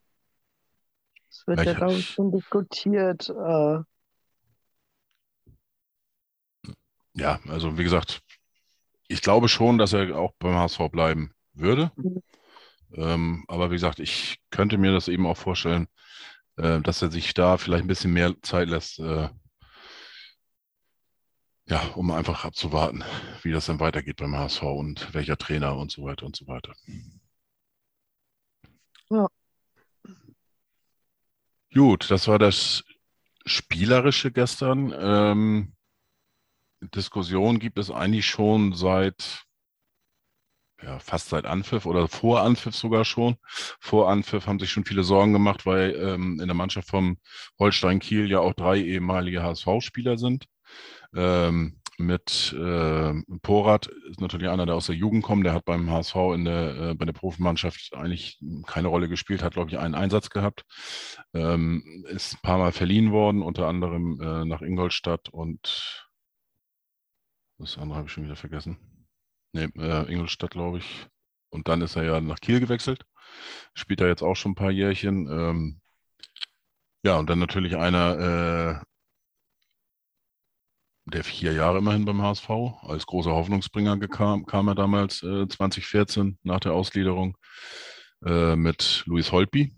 [SPEAKER 4] Es wird ja, glaube ich, schon diskutiert. Äh,
[SPEAKER 3] Ja, also wie gesagt, ich glaube schon, dass er auch beim HSV bleiben würde.
[SPEAKER 4] Mhm.
[SPEAKER 3] Ähm, aber wie gesagt, ich könnte mir das eben auch vorstellen, äh, dass er sich da vielleicht ein bisschen mehr Zeit lässt, äh, ja, um einfach abzuwarten, wie das dann weitergeht beim HSV und welcher Trainer und so weiter und so weiter.
[SPEAKER 4] Ja.
[SPEAKER 3] Gut, das war das Spielerische gestern. Ähm, Diskussion gibt es eigentlich schon seit, ja, fast seit Anpfiff oder vor Anpfiff sogar schon. Vor Anpfiff haben sich schon viele Sorgen gemacht, weil ähm, in der Mannschaft vom Holstein Kiel ja auch drei ehemalige HSV-Spieler sind. Ähm, mit äh, Porat ist natürlich einer, der aus der Jugend kommt. Der hat beim HSV in der, äh, bei der Profimannschaft eigentlich keine Rolle gespielt, hat, glaube ich, einen Einsatz gehabt. Ähm, ist ein paar Mal verliehen worden, unter anderem äh, nach Ingolstadt und das andere habe ich schon wieder vergessen. Nee, äh, Ingolstadt, glaube ich. Und dann ist er ja nach Kiel gewechselt. Spielt er jetzt auch schon ein paar Jährchen. Ähm, ja, und dann natürlich einer, äh, der vier Jahre immerhin beim HSV als großer Hoffnungsbringer gekam, kam er damals äh, 2014 nach der Ausgliederung äh, mit Luis Holtby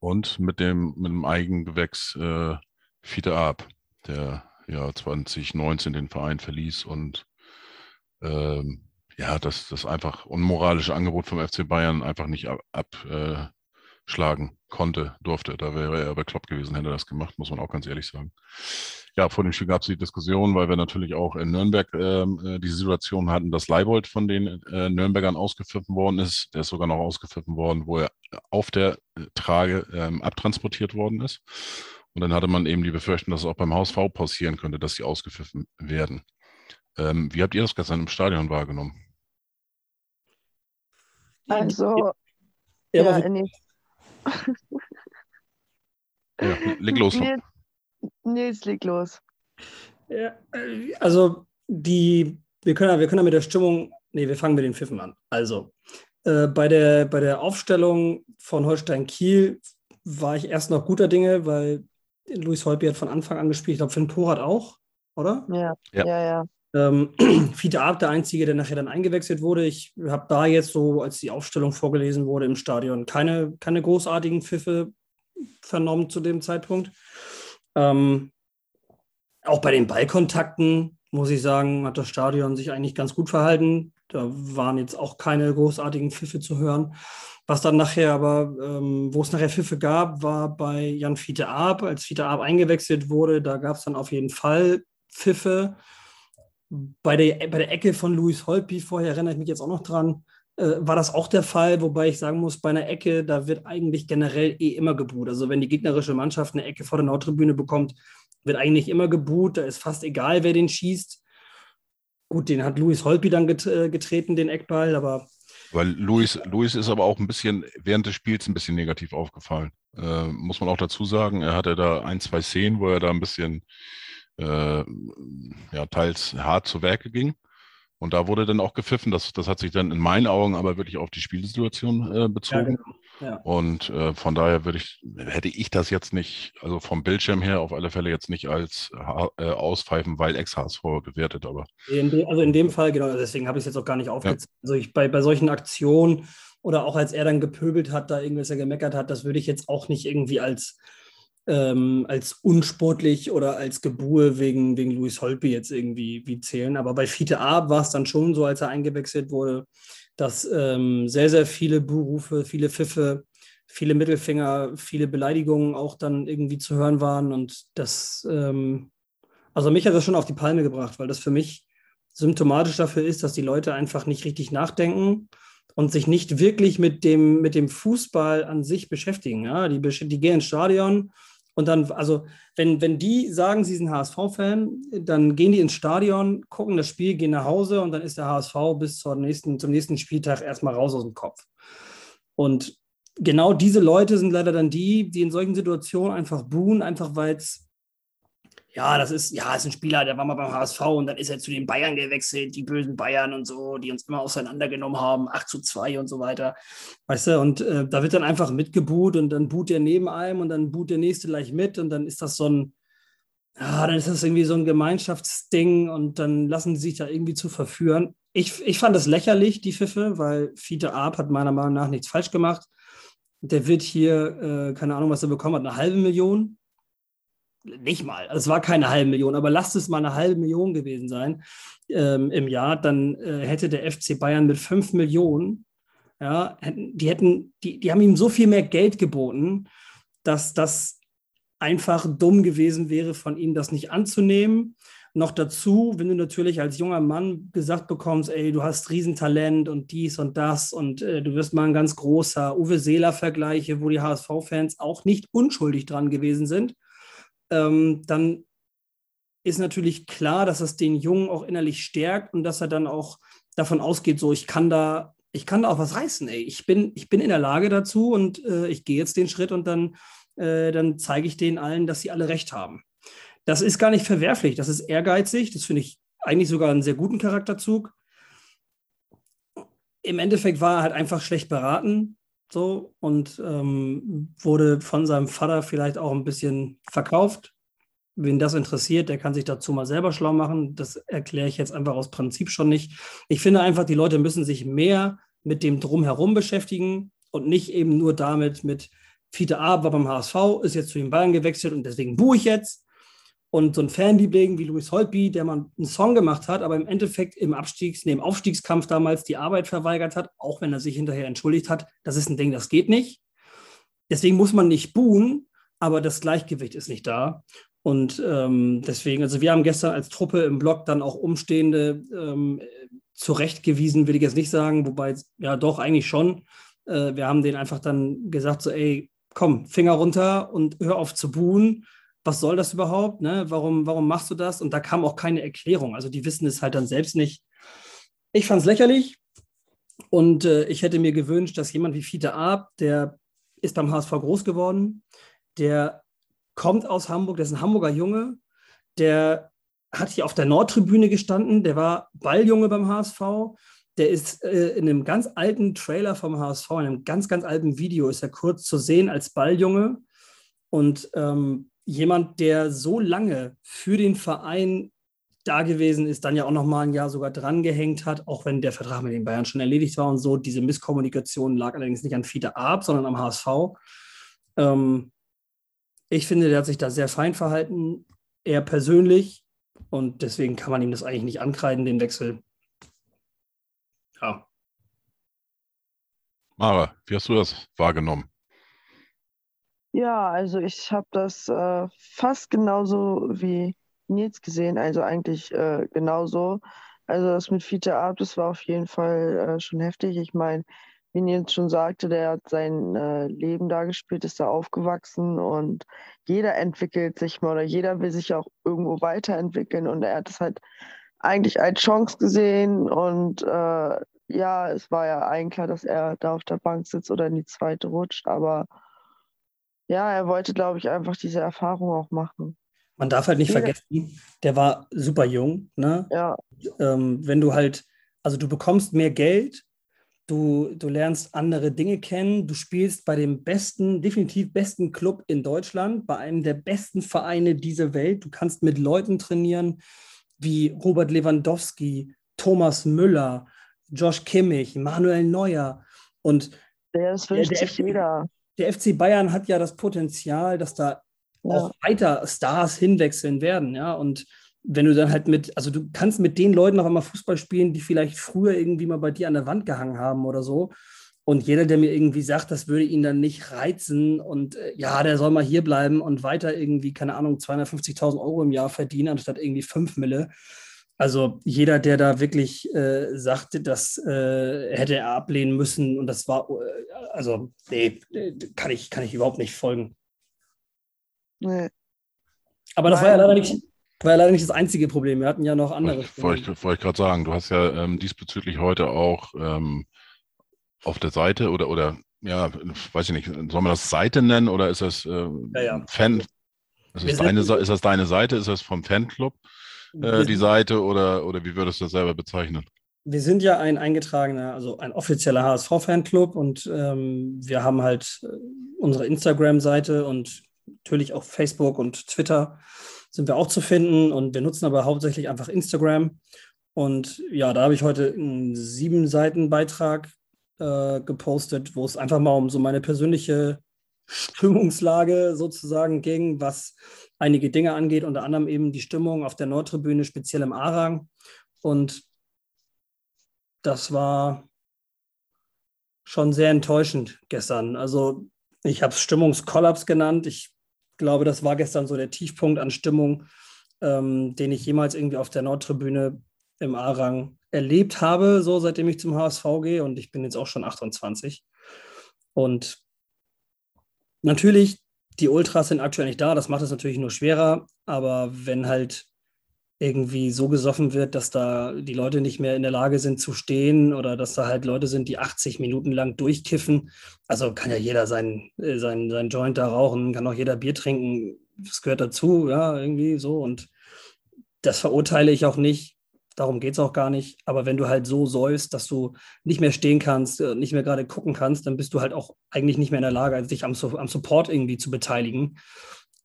[SPEAKER 3] und mit dem, mit dem Eigengewächs äh, Fiete Arp, der ja 2019 den Verein verließ und ähm, ja, das, das einfach unmoralische Angebot vom FC Bayern einfach nicht abschlagen ab, äh, konnte, durfte. Da wäre er bekloppt gewesen, hätte er das gemacht, muss man auch ganz ehrlich sagen. Ja, vor dem Spiel gab es die Diskussion, weil wir natürlich auch in Nürnberg äh, die Situation hatten, dass Leibold von den äh, Nürnbergern ausgepfiffen worden ist. Der ist sogar noch ausgepfiffen worden, wo er auf der Trage ähm, abtransportiert worden ist. Und dann hatte man eben die Befürchtung, dass es auch beim HSV passieren könnte, dass sie ausgepfiffen werden. Ähm, wie habt ihr das gestern im Stadion wahrgenommen?
[SPEAKER 4] also,
[SPEAKER 5] Ja,
[SPEAKER 4] ja,
[SPEAKER 5] aber
[SPEAKER 4] in den
[SPEAKER 3] Ja, leg los.
[SPEAKER 4] Nils, Nils, leg los.
[SPEAKER 5] Ja, also die, wir können, ja- wir können ja mit der Stimmung, nee, wir fangen mit den Pfiffen an. Also äh, bei, der, bei der Aufstellung von Holstein Kiel war ich erst noch guter Dinge, weil Luis Holby hat von Anfang an gespielt, ich glaube Finn Porat auch, oder?
[SPEAKER 4] Ja,
[SPEAKER 3] Ja.
[SPEAKER 4] ja, ja.
[SPEAKER 5] Ähm, Fiete Arp, der Einzige, der nachher dann eingewechselt wurde. Ich habe da jetzt so, als die Aufstellung vorgelesen wurde im Stadion, keine, keine großartigen Pfiffe vernommen zu dem Zeitpunkt. Ähm, auch bei den Ballkontakten, muss ich sagen, hat das Stadion sich eigentlich ganz gut verhalten. Da waren jetzt auch keine großartigen Pfiffe zu hören. Was dann nachher aber, ähm, wo es nachher Pfiffe gab, war bei Jan Fiete Arp. Als Fiete Arp eingewechselt wurde, da gab es dann auf jeden Fall Pfiffe. Bei der, bei der Ecke von Luis Holpi, vorher erinnere ich mich jetzt auch noch dran, äh, war das auch der Fall, wobei ich sagen muss, bei einer Ecke, da wird eigentlich generell eh immer gebuht. Also wenn die gegnerische Mannschaft eine Ecke vor der Nordtribüne bekommt, wird eigentlich immer gebuht. Da ist fast egal, wer den schießt. Gut, den hat Luis Holpi dann äh, getreten, den Eckball, aber
[SPEAKER 3] Weil Luis, Luis ist aber auch ein bisschen während des Spiels ein bisschen negativ aufgefallen. Äh, muss man auch dazu sagen. Er hatte da ein, zwei Szenen, wo er da ein bisschen äh, ja, teils hart zu Werke ging. Und da wurde dann auch gepfiffen. Das, das hat sich dann in meinen Augen aber wirklich auf die Spielsituation äh, bezogen.
[SPEAKER 5] genau.
[SPEAKER 3] Ja. Und äh, von daher würde ich, hätte ich das jetzt nicht, also vom Bildschirm her auf alle Fälle jetzt nicht als äh, auspfeifen, weil Ex-HSV gewertet, aber.
[SPEAKER 5] In de, also in dem Fall, genau, deswegen habe ich es jetzt auch gar nicht aufgezählt. Ja. Also ich, bei, bei solchen Aktionen oder auch als er dann gepöbelt hat, da irgendwas er gemeckert hat, das würde ich jetzt auch nicht irgendwie als, ähm, als unsportlich oder als Gebur wegen, wegen Luis Holpi jetzt irgendwie wie zählen. Aber bei Fiete Ab war es dann schon so, als er eingewechselt wurde, dass ähm, sehr, sehr viele Buhrufe, viele Pfiffe, viele Mittelfinger, viele Beleidigungen auch dann irgendwie zu hören waren. Und das, ähm, also mich hat das schon auf die Palme gebracht, weil das für mich symptomatisch dafür ist, dass die Leute einfach nicht richtig nachdenken und sich nicht wirklich mit dem, mit dem Fußball an sich beschäftigen. Ja? Die, die gehen ins Stadion und dann, also, wenn, wenn die sagen, sie sind HSV-Fan, dann gehen die ins Stadion, gucken das Spiel, gehen nach Hause und dann ist der HSV bis zur nächsten, zum nächsten Spieltag erstmal raus aus dem Kopf. Und genau diese Leute sind leider dann die, die in solchen Situationen einfach buhen, einfach weil es ja, das ist, ja, ist ein Spieler, der war mal beim HSV und dann ist er zu den Bayern gewechselt, die bösen Bayern und so, die uns immer auseinandergenommen haben, 8 zu 2 und so weiter. Weißt du, und äh, da wird dann einfach mitgebuht und dann boot der neben einem und dann boot der nächste gleich mit und dann ist das so ein, ja, dann ist das irgendwie so ein Gemeinschaftsding und dann lassen sie sich da irgendwie zu verführen. Ich, ich fand das lächerlich, die Pfiffe, weil Fiete Arp hat meiner Meinung nach nichts falsch gemacht. Der wird hier, äh, keine Ahnung, was er bekommen hat, eine halbe Million nicht mal, also es war keine halbe Million, aber lasst es mal eine halbe Million gewesen sein ähm, im Jahr, dann äh, hätte der FC Bayern mit fünf Millionen, ja, die hätten, die, die haben ihm so viel mehr Geld geboten, dass das einfach dumm gewesen wäre, von ihm das nicht anzunehmen. Noch dazu, wenn du natürlich als junger Mann gesagt bekommst, ey, du hast Riesentalent und dies und das und äh, du wirst mal ein ganz großer Uwe Seeler-Vergleiche, wo die HSV-Fans auch nicht unschuldig dran gewesen sind ähm, dann ist natürlich klar, dass es den Jungen auch innerlich stärkt und dass er dann auch davon ausgeht, so ich kann da, ich kann da auch was reißen, ey. Ich bin, ich bin in der Lage dazu und äh, ich gehe jetzt den Schritt und dann, äh, dann zeige ich denen allen, dass sie alle recht haben. Das ist gar nicht verwerflich, das ist ehrgeizig, das finde ich eigentlich sogar einen sehr guten Charakterzug. Im Endeffekt war er halt einfach schlecht beraten so und ähm, wurde von seinem Vater vielleicht auch ein bisschen verkauft. Wen das interessiert, der kann sich dazu mal selber schlau machen. Das erkläre ich jetzt einfach aus Prinzip schon nicht. Ich finde einfach, die Leute müssen sich mehr mit dem Drumherum beschäftigen und nicht eben nur damit mit Fiete A war beim HSV, ist jetzt zu den Bayern gewechselt und deswegen buhe ich jetzt und so ein Fanliebling wie Louis Holtby, der mal einen Song gemacht hat, aber im Endeffekt im Abstiegs-, im Aufstiegskampf damals die Arbeit verweigert hat, auch wenn er sich hinterher entschuldigt hat, das ist ein Ding, das geht nicht. Deswegen muss man nicht buhen, aber das Gleichgewicht ist nicht da. Und ähm, deswegen, also wir haben gestern als Truppe im Blog dann auch Umstehende ähm, zurechtgewiesen, will ich jetzt nicht sagen, wobei, ja doch, eigentlich schon. Äh, wir haben denen einfach dann gesagt, so, ey, komm, Finger runter und hör auf zu buhen was soll das überhaupt? Ne? Warum, warum machst du das? Und da kam auch keine Erklärung. Also die wissen es halt dann selbst nicht. Ich fand es lächerlich und äh, ich hätte mir gewünscht, dass jemand wie Fiete Arp, der ist beim HSV groß geworden, der kommt aus Hamburg, der ist ein Hamburger Junge, der hat hier auf der Nordtribüne gestanden, der war Balljunge beim HSV, der ist äh, in einem ganz alten Trailer vom HSV, in einem ganz, ganz alten Video, ist er kurz zu sehen als Balljunge. Und ähm, jemand, der so lange für den Verein da gewesen ist, dann ja auch noch mal ein Jahr sogar dran gehängt hat, auch wenn der Vertrag mit den Bayern schon erledigt war und so. Diese Misskommunikation lag allerdings nicht an Fiete Ab, sondern am HSV. Ähm, ich finde, der hat sich da sehr fein verhalten, er persönlich. Und deswegen kann man ihm das eigentlich nicht ankreiden, den Wechsel. Ja.
[SPEAKER 3] Mara, wie hast du das wahrgenommen?
[SPEAKER 4] Ja, also ich habe das äh, fast genauso wie Nils gesehen, also eigentlich äh, genauso. Also das mit Fiete Art, das war auf jeden Fall äh, schon heftig. Ich meine, wie Nils schon sagte, der hat sein äh, Leben da gespielt, ist da aufgewachsen und jeder entwickelt sich mal oder jeder will sich auch irgendwo weiterentwickeln und er hat es halt eigentlich als Chance gesehen und äh, ja, es war ja eigentlich klar, dass er da auf der Bank sitzt oder in die zweite rutscht, aber ja, er wollte, glaube ich, einfach diese Erfahrung auch machen.
[SPEAKER 5] Man darf halt nicht vergessen, der war super jung. Ne?
[SPEAKER 4] Ja.
[SPEAKER 5] Ähm, wenn du halt, also du bekommst mehr Geld, Du, du lernst andere Dinge kennen. Du spielst bei dem besten, definitiv besten Club in Deutschland, bei einem der besten Vereine dieser Welt. Du kannst mit Leuten trainieren wie Robert Lewandowski, Thomas Müller, Josh Kimmich, Manuel Neuer. Und
[SPEAKER 4] der, das wünscht der, der, jeder.
[SPEAKER 5] Der FC Bayern hat ja das Potenzial, dass da ja. auch weiter Stars hinwechseln werden. Ja, und wenn du dann halt mit, also du kannst mit den Leuten noch einmal Fußball spielen, die vielleicht früher irgendwie mal bei dir an der Wand gehangen haben oder so. Und jeder, der mir irgendwie sagt, das würde ihn dann nicht reizen und äh, ja, der soll mal hier bleiben und weiter irgendwie, keine Ahnung, 250.000 Euro im Jahr verdienen, anstatt irgendwie 5 Mille. Also jeder, der da wirklich äh, sagte, das äh, hätte er ablehnen müssen und das war, äh, also nee, kann ich, kann ich überhaupt nicht folgen. Nee. Aber das war ja leider nicht, war ja leider nicht das einzige Problem. Wir hatten ja noch andere.
[SPEAKER 3] Wollte ich, wollt ich gerade sagen, du hast ja ähm, diesbezüglich heute auch ähm, auf der Seite oder, oder ja, weiß ich nicht, soll man das Seite nennen oder ist das äh, ja, ja. Fan? Ist das, deine, ist das deine Seite? Ist das vom Fanclub äh, die Seite oder, oder wie würdest du das selber bezeichnen?
[SPEAKER 5] Wir sind ja ein eingetragener, also ein offizieller HSV-Fanclub und ähm, wir haben halt äh, unsere Instagram-Seite und natürlich auch Facebook und Twitter sind wir auch zu finden und wir nutzen aber hauptsächlich einfach Instagram. Und ja, da habe ich heute einen sieben Seiten Beitrag äh, gepostet, wo es einfach mal um so meine persönliche Stimmungslage sozusagen ging, was einige Dinge angeht, unter anderem eben die Stimmung auf der Nordtribüne, speziell im Arang. Und das war schon sehr enttäuschend gestern. Also ich habe es Stimmungskollaps genannt. Ich glaube, das war gestern so der Tiefpunkt an Stimmung, ähm, den ich jemals irgendwie auf der Nordtribüne im A-Rang erlebt habe, so seitdem ich zum HSV gehe. Und ich bin jetzt auch schon 28. Und natürlich, die Ultras sind aktuell nicht da. Das macht es natürlich nur schwerer. Aber wenn halt irgendwie so gesoffen wird, dass da die Leute nicht mehr in der Lage sind zu stehen oder dass da halt Leute sind, die 80 Minuten lang durchkiffen. Also kann ja jeder sein, äh, sein, sein Joint da rauchen, kann auch jeder Bier trinken. Das gehört dazu, ja, irgendwie so. Und das verurteile ich auch nicht. Darum geht es auch gar nicht. Aber wenn du halt so säufst, dass du nicht mehr stehen kannst, äh, nicht mehr gerade gucken kannst, dann bist du halt auch eigentlich nicht mehr in der Lage, dich am, am Support irgendwie zu beteiligen.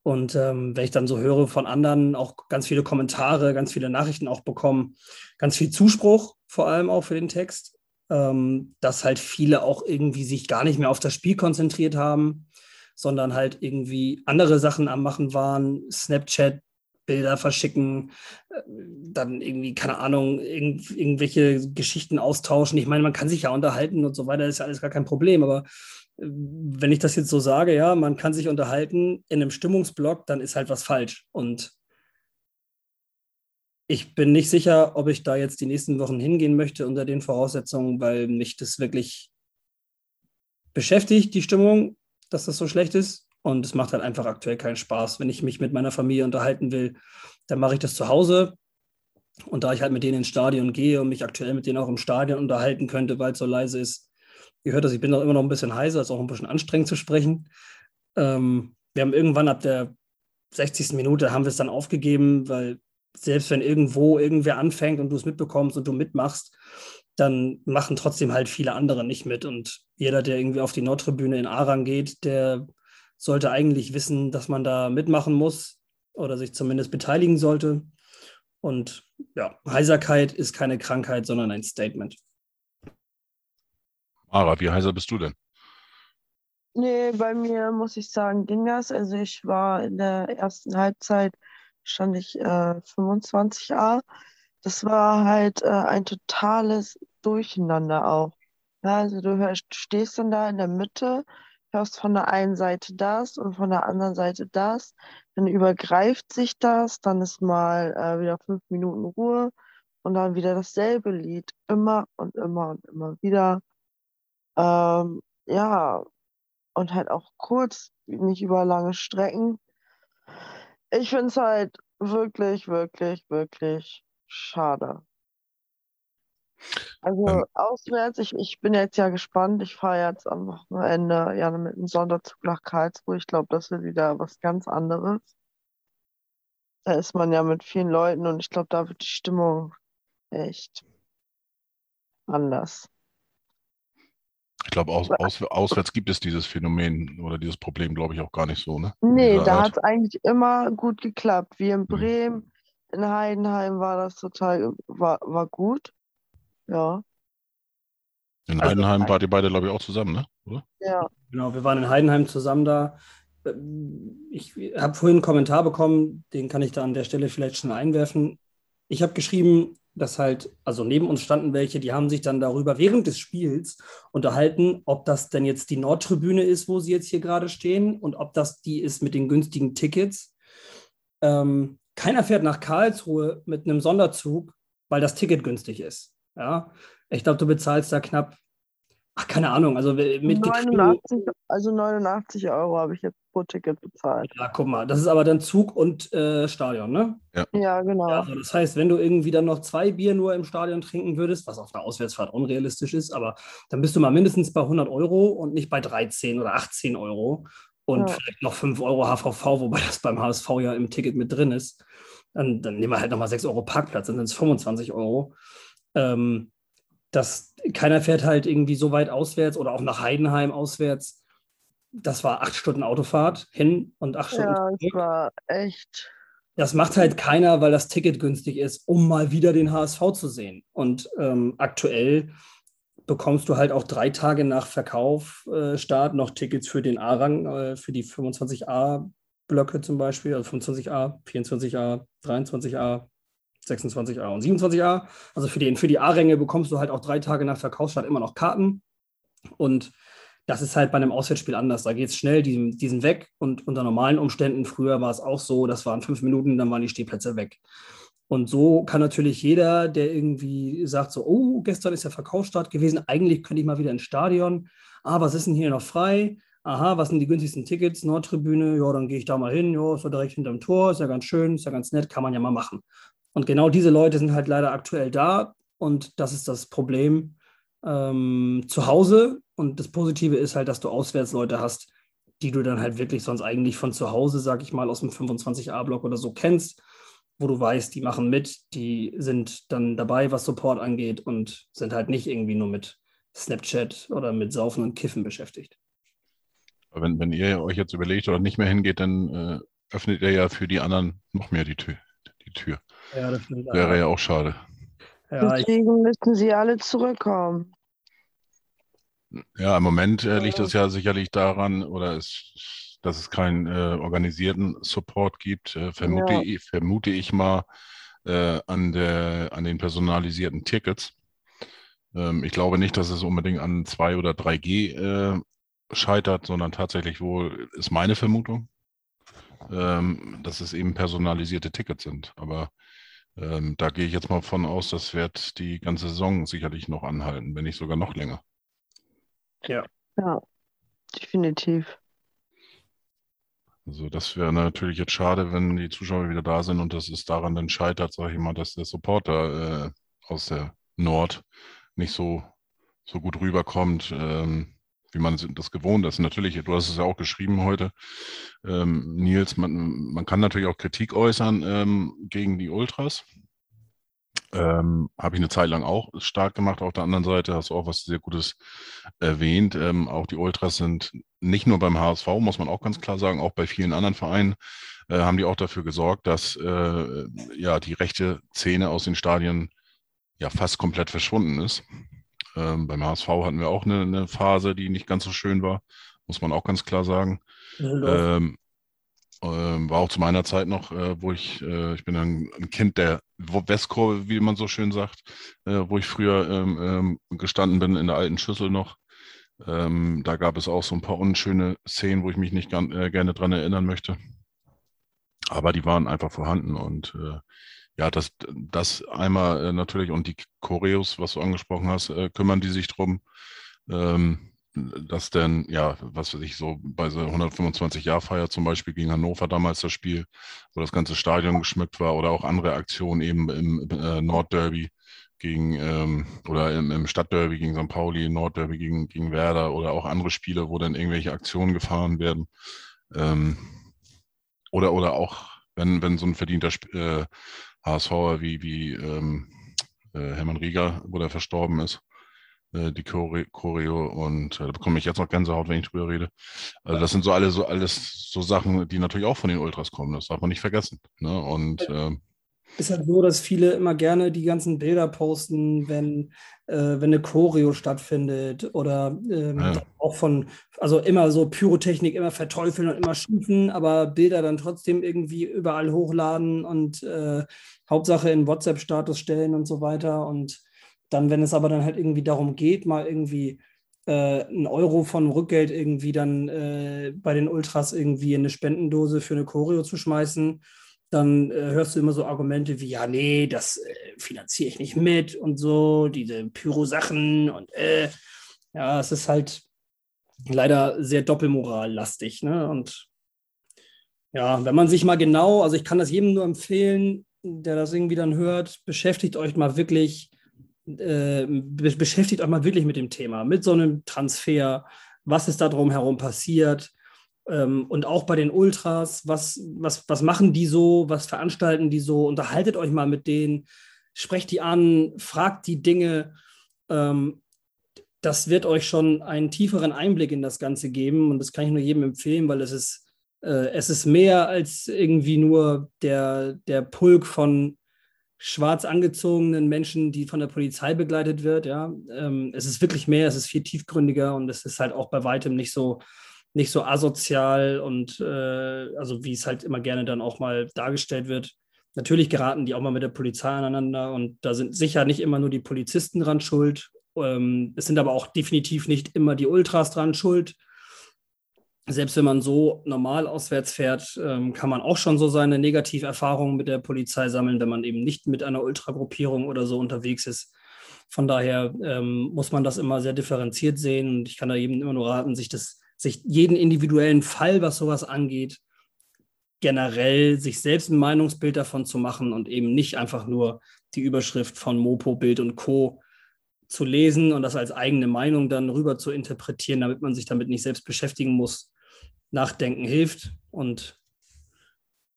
[SPEAKER 5] Und ähm, wenn ich dann so höre von anderen, auch ganz viele Kommentare, ganz viele Nachrichten auch bekommen, ganz viel Zuspruch, vor allem auch für den Text, ähm, dass halt viele auch irgendwie sich gar nicht mehr auf das Spiel konzentriert haben, sondern halt irgendwie andere Sachen am Machen waren, Snapchat, Bilder verschicken, äh, dann irgendwie, keine Ahnung, irgend, irgendwelche Geschichten austauschen. Ich meine, man kann sich ja unterhalten und so weiter, ist ja alles gar kein Problem, aber wenn ich das jetzt so sage, ja, man kann sich unterhalten in einem Stimmungsblock, dann ist halt was falsch. Und ich bin nicht sicher, ob ich da jetzt die nächsten Wochen hingehen möchte unter den Voraussetzungen, weil mich das wirklich beschäftigt, die Stimmung, dass das so schlecht ist. Und es macht halt einfach aktuell keinen Spaß. Wenn ich mich mit meiner Familie unterhalten will, dann mache ich das zu Hause. Und da ich halt mit denen ins Stadion gehe und mich aktuell mit denen auch im Stadion unterhalten könnte, weil es so leise ist, Ihr hört das, ich bin noch immer noch ein bisschen heiser, ist auch ein bisschen anstrengend zu sprechen. Ähm, wir haben irgendwann ab der 60. Minute haben wir es dann aufgegeben, weil selbst wenn irgendwo irgendwer anfängt und du es mitbekommst und du mitmachst, dann machen trotzdem halt viele andere nicht mit. Und jeder, der irgendwie auf die Nordtribüne in Arang geht, der sollte eigentlich wissen, dass man da mitmachen muss oder sich zumindest beteiligen sollte. Und ja, Heiserkeit ist keine Krankheit, sondern ein Statement.
[SPEAKER 3] Mara, wie heißer bist du denn?
[SPEAKER 4] Nee, bei mir muss ich sagen, ging das. Also ich war in der ersten Halbzeit, stand ich äh, 25a. Das war halt äh, ein totales Durcheinander auch. Ja, also du hörst, stehst dann da in der Mitte, hörst von der einen Seite das und von der anderen Seite das. Dann übergreift sich das, dann ist mal äh, wieder fünf Minuten Ruhe und dann wieder dasselbe Lied. Immer und immer und immer wieder. Ähm, ja, und halt auch kurz, nicht über lange Strecken. Ich finde es halt wirklich, wirklich, wirklich schade. Also ähm, auswärts, ich, ich bin jetzt ja gespannt. Ich fahre jetzt am Wochenende ja mit einem Sonderzug nach Karlsruhe. Ich glaube, das wird wieder was ganz anderes. Da ist man ja mit vielen Leuten und ich glaube, da wird die Stimmung echt anders.
[SPEAKER 3] Ich glaube, aus, aus, auswärts gibt es dieses Phänomen oder dieses Problem, glaube ich, auch gar nicht so, ne?
[SPEAKER 4] Nee, da hat es eigentlich immer gut geklappt. Wie in mhm. Bremen, in Heidenheim war das total, war, war gut. Ja.
[SPEAKER 3] In also, Heidenheim wart ihr beide, glaube ich, auch zusammen, ne?
[SPEAKER 4] Oder? Ja.
[SPEAKER 5] Genau, wir waren in Heidenheim zusammen da. Ich habe vorhin einen Kommentar bekommen, den kann ich da an der Stelle vielleicht schon einwerfen. Ich habe geschrieben, dass halt, also neben uns standen welche, die haben sich dann darüber während des Spiels unterhalten, ob das denn jetzt die Nordtribüne ist, wo sie jetzt hier gerade stehen und ob das die ist mit den günstigen Tickets. Ähm, keiner fährt nach Karlsruhe mit einem Sonderzug, weil das Ticket günstig ist. Ja, ich glaube, du bezahlst da knapp Ach, keine Ahnung. Also mit
[SPEAKER 4] 89, also 89 Euro habe ich jetzt pro Ticket bezahlt.
[SPEAKER 5] Ja, guck mal, das ist aber dann Zug und äh, Stadion, ne?
[SPEAKER 4] Ja, ja genau. Ja,
[SPEAKER 5] also das heißt, wenn du irgendwie dann noch zwei Bier nur im Stadion trinken würdest, was auf einer Auswärtsfahrt unrealistisch ist, aber dann bist du mal mindestens bei 100 Euro und nicht bei 13 oder 18 Euro und ja. vielleicht noch 5 Euro HVV, wobei das beim HSV ja im Ticket mit drin ist. Dann, dann nehmen wir halt nochmal 6 Euro Parkplatz, dann sind es 25 Euro. Ähm, das, keiner fährt halt irgendwie so weit auswärts oder auch nach Heidenheim auswärts. Das war acht Stunden Autofahrt hin und acht Stunden.
[SPEAKER 4] Ja, das war echt.
[SPEAKER 5] Das macht halt keiner, weil das Ticket günstig ist, um mal wieder den HSV zu sehen. Und ähm, aktuell bekommst du halt auch drei Tage nach Verkaufstart äh, noch Tickets für den A-Rang, äh, für die 25a-Blöcke zum Beispiel, also 25a, 24a, 23a, 26a und 27a. Also für, den, für die A-Ränge bekommst du halt auch drei Tage nach Verkaufsstart immer noch Karten. Und das ist halt bei einem Auswärtsspiel anders. Da geht es schnell, die, die sind weg. Und unter normalen Umständen, früher war es auch so, das waren fünf Minuten, dann waren die Stehplätze weg. Und so kann natürlich jeder, der irgendwie sagt, so, oh, gestern ist der Verkaufsstart gewesen, eigentlich könnte ich mal wieder ins Stadion. Ah, was ist denn hier noch frei? Aha, was sind die günstigsten Tickets? Nordtribüne, ja, dann gehe ich da mal hin, ja, ist direkt hinterm Tor, ist ja ganz schön, ist ja ganz nett, kann man ja mal machen. Und genau diese Leute sind halt leider aktuell da und das ist das Problem ähm, zu Hause. Und das Positive ist halt, dass du Auswärtsleute hast, die du dann halt wirklich sonst eigentlich von zu Hause, sag ich mal, aus dem 25a-Block oder so kennst, wo du weißt, die machen mit, die sind dann dabei, was Support angeht und sind halt nicht irgendwie nur mit Snapchat oder mit Saufen und Kiffen beschäftigt.
[SPEAKER 3] Wenn, wenn ihr euch jetzt überlegt oder nicht mehr hingeht, dann äh, öffnet ihr ja für die anderen noch mehr die Tür. Die Tür. Ja, das. Wäre ja auch schade.
[SPEAKER 4] Ja, Deswegen müssten sie alle zurückkommen.
[SPEAKER 3] Ja, im Moment äh, liegt es ja sicherlich daran, oder es, dass es keinen äh, organisierten Support gibt, äh, vermute, ja. ich, vermute ich mal äh, an, der, an den personalisierten Tickets. Ähm, ich glaube nicht, dass es unbedingt an 2 oder 3G äh, scheitert, sondern tatsächlich wohl, ist meine Vermutung, ähm, dass es eben personalisierte Tickets sind. Aber ähm, da gehe ich jetzt mal von aus, das wird die ganze Saison sicherlich noch anhalten, wenn nicht sogar noch länger.
[SPEAKER 5] Ja.
[SPEAKER 4] Ja, definitiv.
[SPEAKER 3] Also das wäre natürlich jetzt schade, wenn die Zuschauer wieder da sind und das ist daran dann scheitert, sage ich mal, dass der Supporter äh, aus der Nord nicht so, so gut rüberkommt. Ähm, wie man das gewohnt ist. Natürlich, du hast es ja auch geschrieben heute, ähm, Nils, man, man kann natürlich auch Kritik äußern ähm, gegen die Ultras. Ähm, Habe ich eine Zeit lang auch stark gemacht. Auf der anderen Seite hast du auch was sehr Gutes erwähnt. Ähm, auch die Ultras sind nicht nur beim HSV, muss man auch ganz klar sagen, auch bei vielen anderen Vereinen äh, haben die auch dafür gesorgt, dass äh, ja die rechte Szene aus den Stadien ja fast komplett verschwunden ist. Ähm, beim HSV hatten wir auch eine, eine, Phase, die nicht ganz so schön war, muss man auch ganz klar sagen. Ähm, ähm, war auch zu meiner Zeit noch, äh, wo ich, äh, ich bin ein, ein, Kind der Westkurve, wie man so schön sagt, äh, wo ich früher ähm, ähm, gestanden bin in der alten Schüssel noch. Ähm, da gab es auch so ein paar unschöne Szenen, wo ich mich nicht gern, äh, gerne dran erinnern möchte. Aber die waren einfach vorhanden und äh, ja, das, das einmal äh, natürlich und die Choreos, was du angesprochen hast, äh, kümmern die sich drum, ähm, dass denn, ja, was weiß ich, so bei so 125-Jahr-Feier zum Beispiel gegen Hannover damals das Spiel, wo das ganze Stadion geschmückt war oder auch andere Aktionen eben im äh, Nordderby gegen ähm, oder im, im Stadtderby gegen St. Pauli, Nordderby gegen, gegen Werder oder auch andere Spiele, wo dann irgendwelche Aktionen gefahren werden. Ähm, oder, oder auch, wenn, wenn so ein verdienter äh, HSVer wie, wie ähm, äh, Hermann Rieger, wo der verstorben ist, äh, die Choreo und äh, da bekomme ich jetzt noch Gänsehaut, wenn ich drüber rede. Also das sind so alle so alles so Sachen, die natürlich auch von den Ultras kommen. Das darf man nicht vergessen. Ne? Und äh,
[SPEAKER 5] ist halt so, dass viele immer gerne die ganzen Bilder posten, wenn, äh, wenn eine Choreo stattfindet oder ähm, ja. auch von, also immer so Pyrotechnik immer verteufeln und immer schimpfen, aber Bilder dann trotzdem irgendwie überall hochladen und äh, Hauptsache in WhatsApp-Status stellen und so weiter. Und dann, wenn es aber dann halt irgendwie darum geht, mal irgendwie äh, einen Euro von Rückgeld irgendwie dann äh, bei den Ultras irgendwie in eine Spendendose für eine Choreo zu schmeißen, dann äh, hörst du immer so Argumente wie, ja, nee, das äh, finanziere ich nicht mit und so, diese Pyro-Sachen und äh, ja, es ist halt leider sehr doppelmorallastig, ne? Und ja, wenn man sich mal genau, also ich kann das jedem nur empfehlen, der das irgendwie dann hört, beschäftigt euch mal wirklich, äh, beschäftigt euch mal wirklich mit dem Thema, mit so einem Transfer, was ist da drumherum passiert, ähm, und auch bei den Ultras, was, was, was machen die so, was veranstalten die so, unterhaltet euch mal mit denen, sprecht die an, fragt die Dinge. Ähm, das wird euch schon einen tieferen Einblick in das Ganze geben und das kann ich nur jedem empfehlen, weil es ist, äh, es ist mehr als irgendwie nur der, der Pulk von schwarz angezogenen Menschen, die von der Polizei begleitet wird. Ja, ähm, es ist wirklich mehr, es ist viel tiefgründiger und es ist halt auch bei weitem nicht so nicht so asozial und äh, also wie es halt immer gerne dann auch mal dargestellt wird. Natürlich geraten die auch mal mit der Polizei aneinander und da sind sicher nicht immer nur die Polizisten dran schuld. Ähm, es sind aber auch definitiv nicht immer die Ultras dran schuld. Selbst wenn man so normal auswärts fährt, ähm, kann man auch schon so seine Negativerfahrungen mit der Polizei sammeln, wenn man eben nicht mit einer Ultragruppierung oder so unterwegs ist. Von daher ähm, muss man das immer sehr differenziert sehen und ich kann da eben immer nur raten, sich das sich jeden individuellen Fall, was sowas angeht, generell sich selbst ein Meinungsbild davon zu machen und eben nicht einfach nur die Überschrift von Mopo, Bild und Co. zu lesen und das als eigene Meinung dann rüber zu interpretieren, damit man sich damit nicht selbst beschäftigen muss. Nachdenken hilft und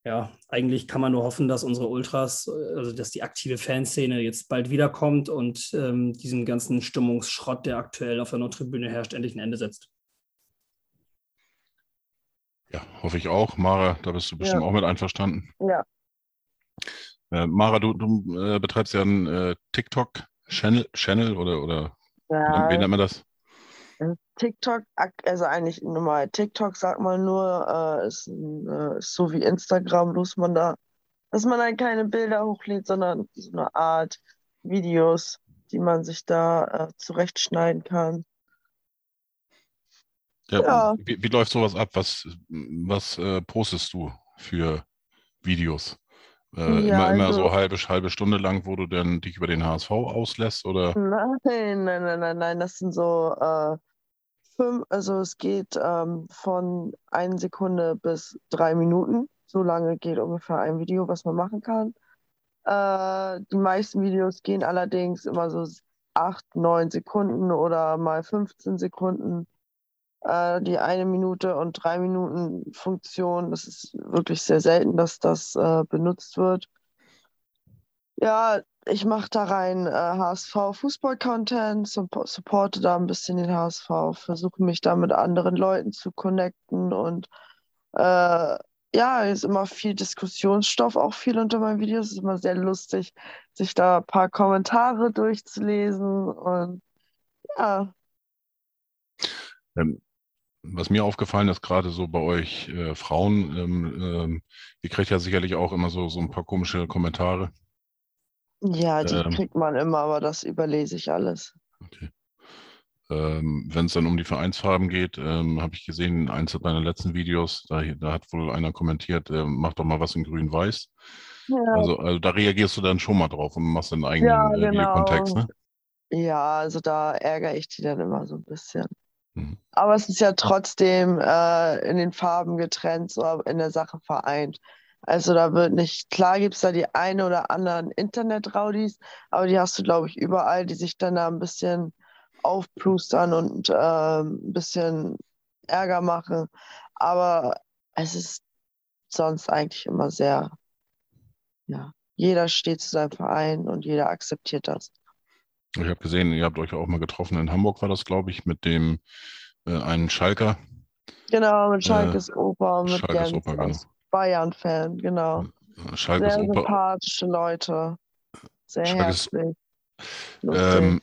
[SPEAKER 5] ja, eigentlich kann man nur hoffen, dass unsere Ultras, also dass die aktive Fanszene jetzt bald wiederkommt und ähm, diesem ganzen Stimmungsschrott, der aktuell auf der Nordtribüne herrscht, endlich ein Ende setzt.
[SPEAKER 3] Ja, hoffe ich auch. Mara, da bist du bestimmt ja. auch mit einverstanden.
[SPEAKER 4] Ja.
[SPEAKER 3] Äh, Mara, du, du äh, betreibst ja einen äh, TikTok-Channel Channel oder, oder
[SPEAKER 4] ja.
[SPEAKER 3] wie nennt man das?
[SPEAKER 4] Äh, TikTok, also eigentlich normal, TikTok sagt man nur, äh, ist, äh, ist, so wie Instagram, bloß man da, dass man dann keine Bilder hochlädt, sondern so eine Art Videos, die man sich da zurechtschneiden kann.
[SPEAKER 3] Ja, ja. Wie, wie, läuft sowas ab? Was, was äh, postest du für Videos? Äh, ja, immer, immer so also halbe, halbe Stunde lang, wo du dann dich über den HSV auslässt? Oder?
[SPEAKER 4] Nein, nein, nein, nein, nein. Das sind so äh, fünf, also es geht ähm, von einer Sekunde bis drei Minuten. So lange geht ungefähr ein Video, was man machen kann. Äh, die meisten Videos gehen allerdings immer so acht, neun Sekunden oder mal 15 Sekunden äh, die eine Minute und drei Minuten Funktion. Das ist wirklich sehr selten, dass das äh, benutzt wird. Ja, ich mache da rein äh, HSV Fußball-Content, supporte da ein bisschen den HSV, versuche mich da mit anderen Leuten zu connecten und äh, ja, ist immer viel Diskussionsstoff, auch viel unter meinen Videos. Es ist immer sehr lustig, sich da ein paar Kommentare durchzulesen und ja.
[SPEAKER 3] Ähm, was mir aufgefallen ist, gerade so bei euch äh, Frauen, ähm, ähm, ihr kriegt ja sicherlich auch immer so, so ein paar komische Kommentare.
[SPEAKER 4] Ja, die ähm, kriegt man immer, aber das überlese ich alles. Okay.
[SPEAKER 3] Ähm, Wenn es dann um die Vereinsfarben geht, ähm, habe ich gesehen, in eins deiner letzten Videos, da, da hat wohl einer kommentiert, äh, mach doch mal was in grün-weiß. Ja. Also, also, da reagierst du dann schon mal drauf und machst deinen eigenen ja, äh, genau. Videokontext, ne?
[SPEAKER 4] Ja, also da ärgere ich die dann immer so ein bisschen. Mhm. Aber es ist ja trotzdem äh, in den Farben getrennt, so in der Sache vereint. Also da wird nicht, klar gibt es da die eine oder anderen Internet-Raudis, aber die hast du, glaube ich, überall, die sich dann da ein bisschen aufplustern und äh, ein bisschen Ärger machen. Aber es ist sonst eigentlich immer sehr, ja, jeder steht zu seinem Verein und jeder akzeptiert das.
[SPEAKER 3] Ich habe gesehen, ihr habt euch auch mal getroffen. In Hamburg war das, glaube ich, mit dem äh, einen Schalker.
[SPEAKER 4] Genau, mit Schalkes Oper, mit
[SPEAKER 3] Schalkes
[SPEAKER 4] Jens
[SPEAKER 3] Oper, genau.
[SPEAKER 4] Bayern-Fan, genau.
[SPEAKER 3] Schalkes
[SPEAKER 4] Sehr
[SPEAKER 3] Oper.
[SPEAKER 4] sympathische Leute. Sehr
[SPEAKER 3] Schalkes-
[SPEAKER 4] herzlich.
[SPEAKER 3] Ähm,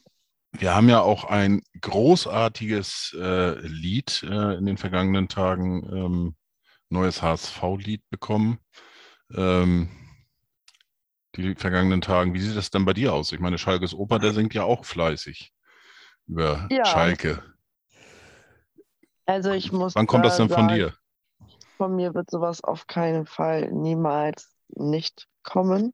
[SPEAKER 3] wir haben ja auch ein großartiges äh, Lied äh, in den vergangenen Tagen, ähm, neues HSV-Lied bekommen. Ähm, die vergangenen Tagen. Wie sieht das denn bei dir aus? Ich meine, Schalkes Oper, der singt ja auch fleißig über
[SPEAKER 4] Ja.
[SPEAKER 3] Schalke.
[SPEAKER 4] also ich muss
[SPEAKER 3] Wann kommt das
[SPEAKER 4] da
[SPEAKER 3] denn von
[SPEAKER 4] sagen,
[SPEAKER 3] dir?
[SPEAKER 4] Von mir wird sowas auf keinen Fall niemals nicht kommen.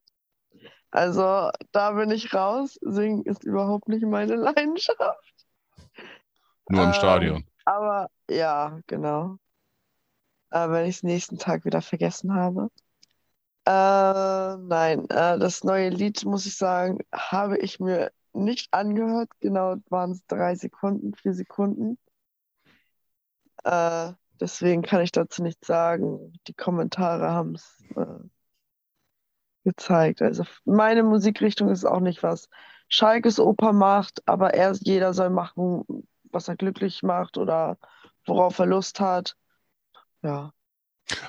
[SPEAKER 4] Also da bin ich raus. Singen ist überhaupt nicht meine Leidenschaft.
[SPEAKER 3] Nur im
[SPEAKER 4] ähm,
[SPEAKER 3] Stadion.
[SPEAKER 4] Aber ja, genau. Äh, wenn ich es nächsten Tag wieder vergessen habe. Äh, nein, äh, das neue Lied, muss ich sagen, habe ich mir nicht angehört. Genau waren es drei Sekunden, vier Sekunden. Äh, deswegen kann ich dazu nichts sagen. Die Kommentare haben es äh, gezeigt. Also meine Musikrichtung ist auch nicht was Schalkes Oper macht, aber erst jeder soll machen, was er glücklich macht oder worauf er Lust hat. Ja,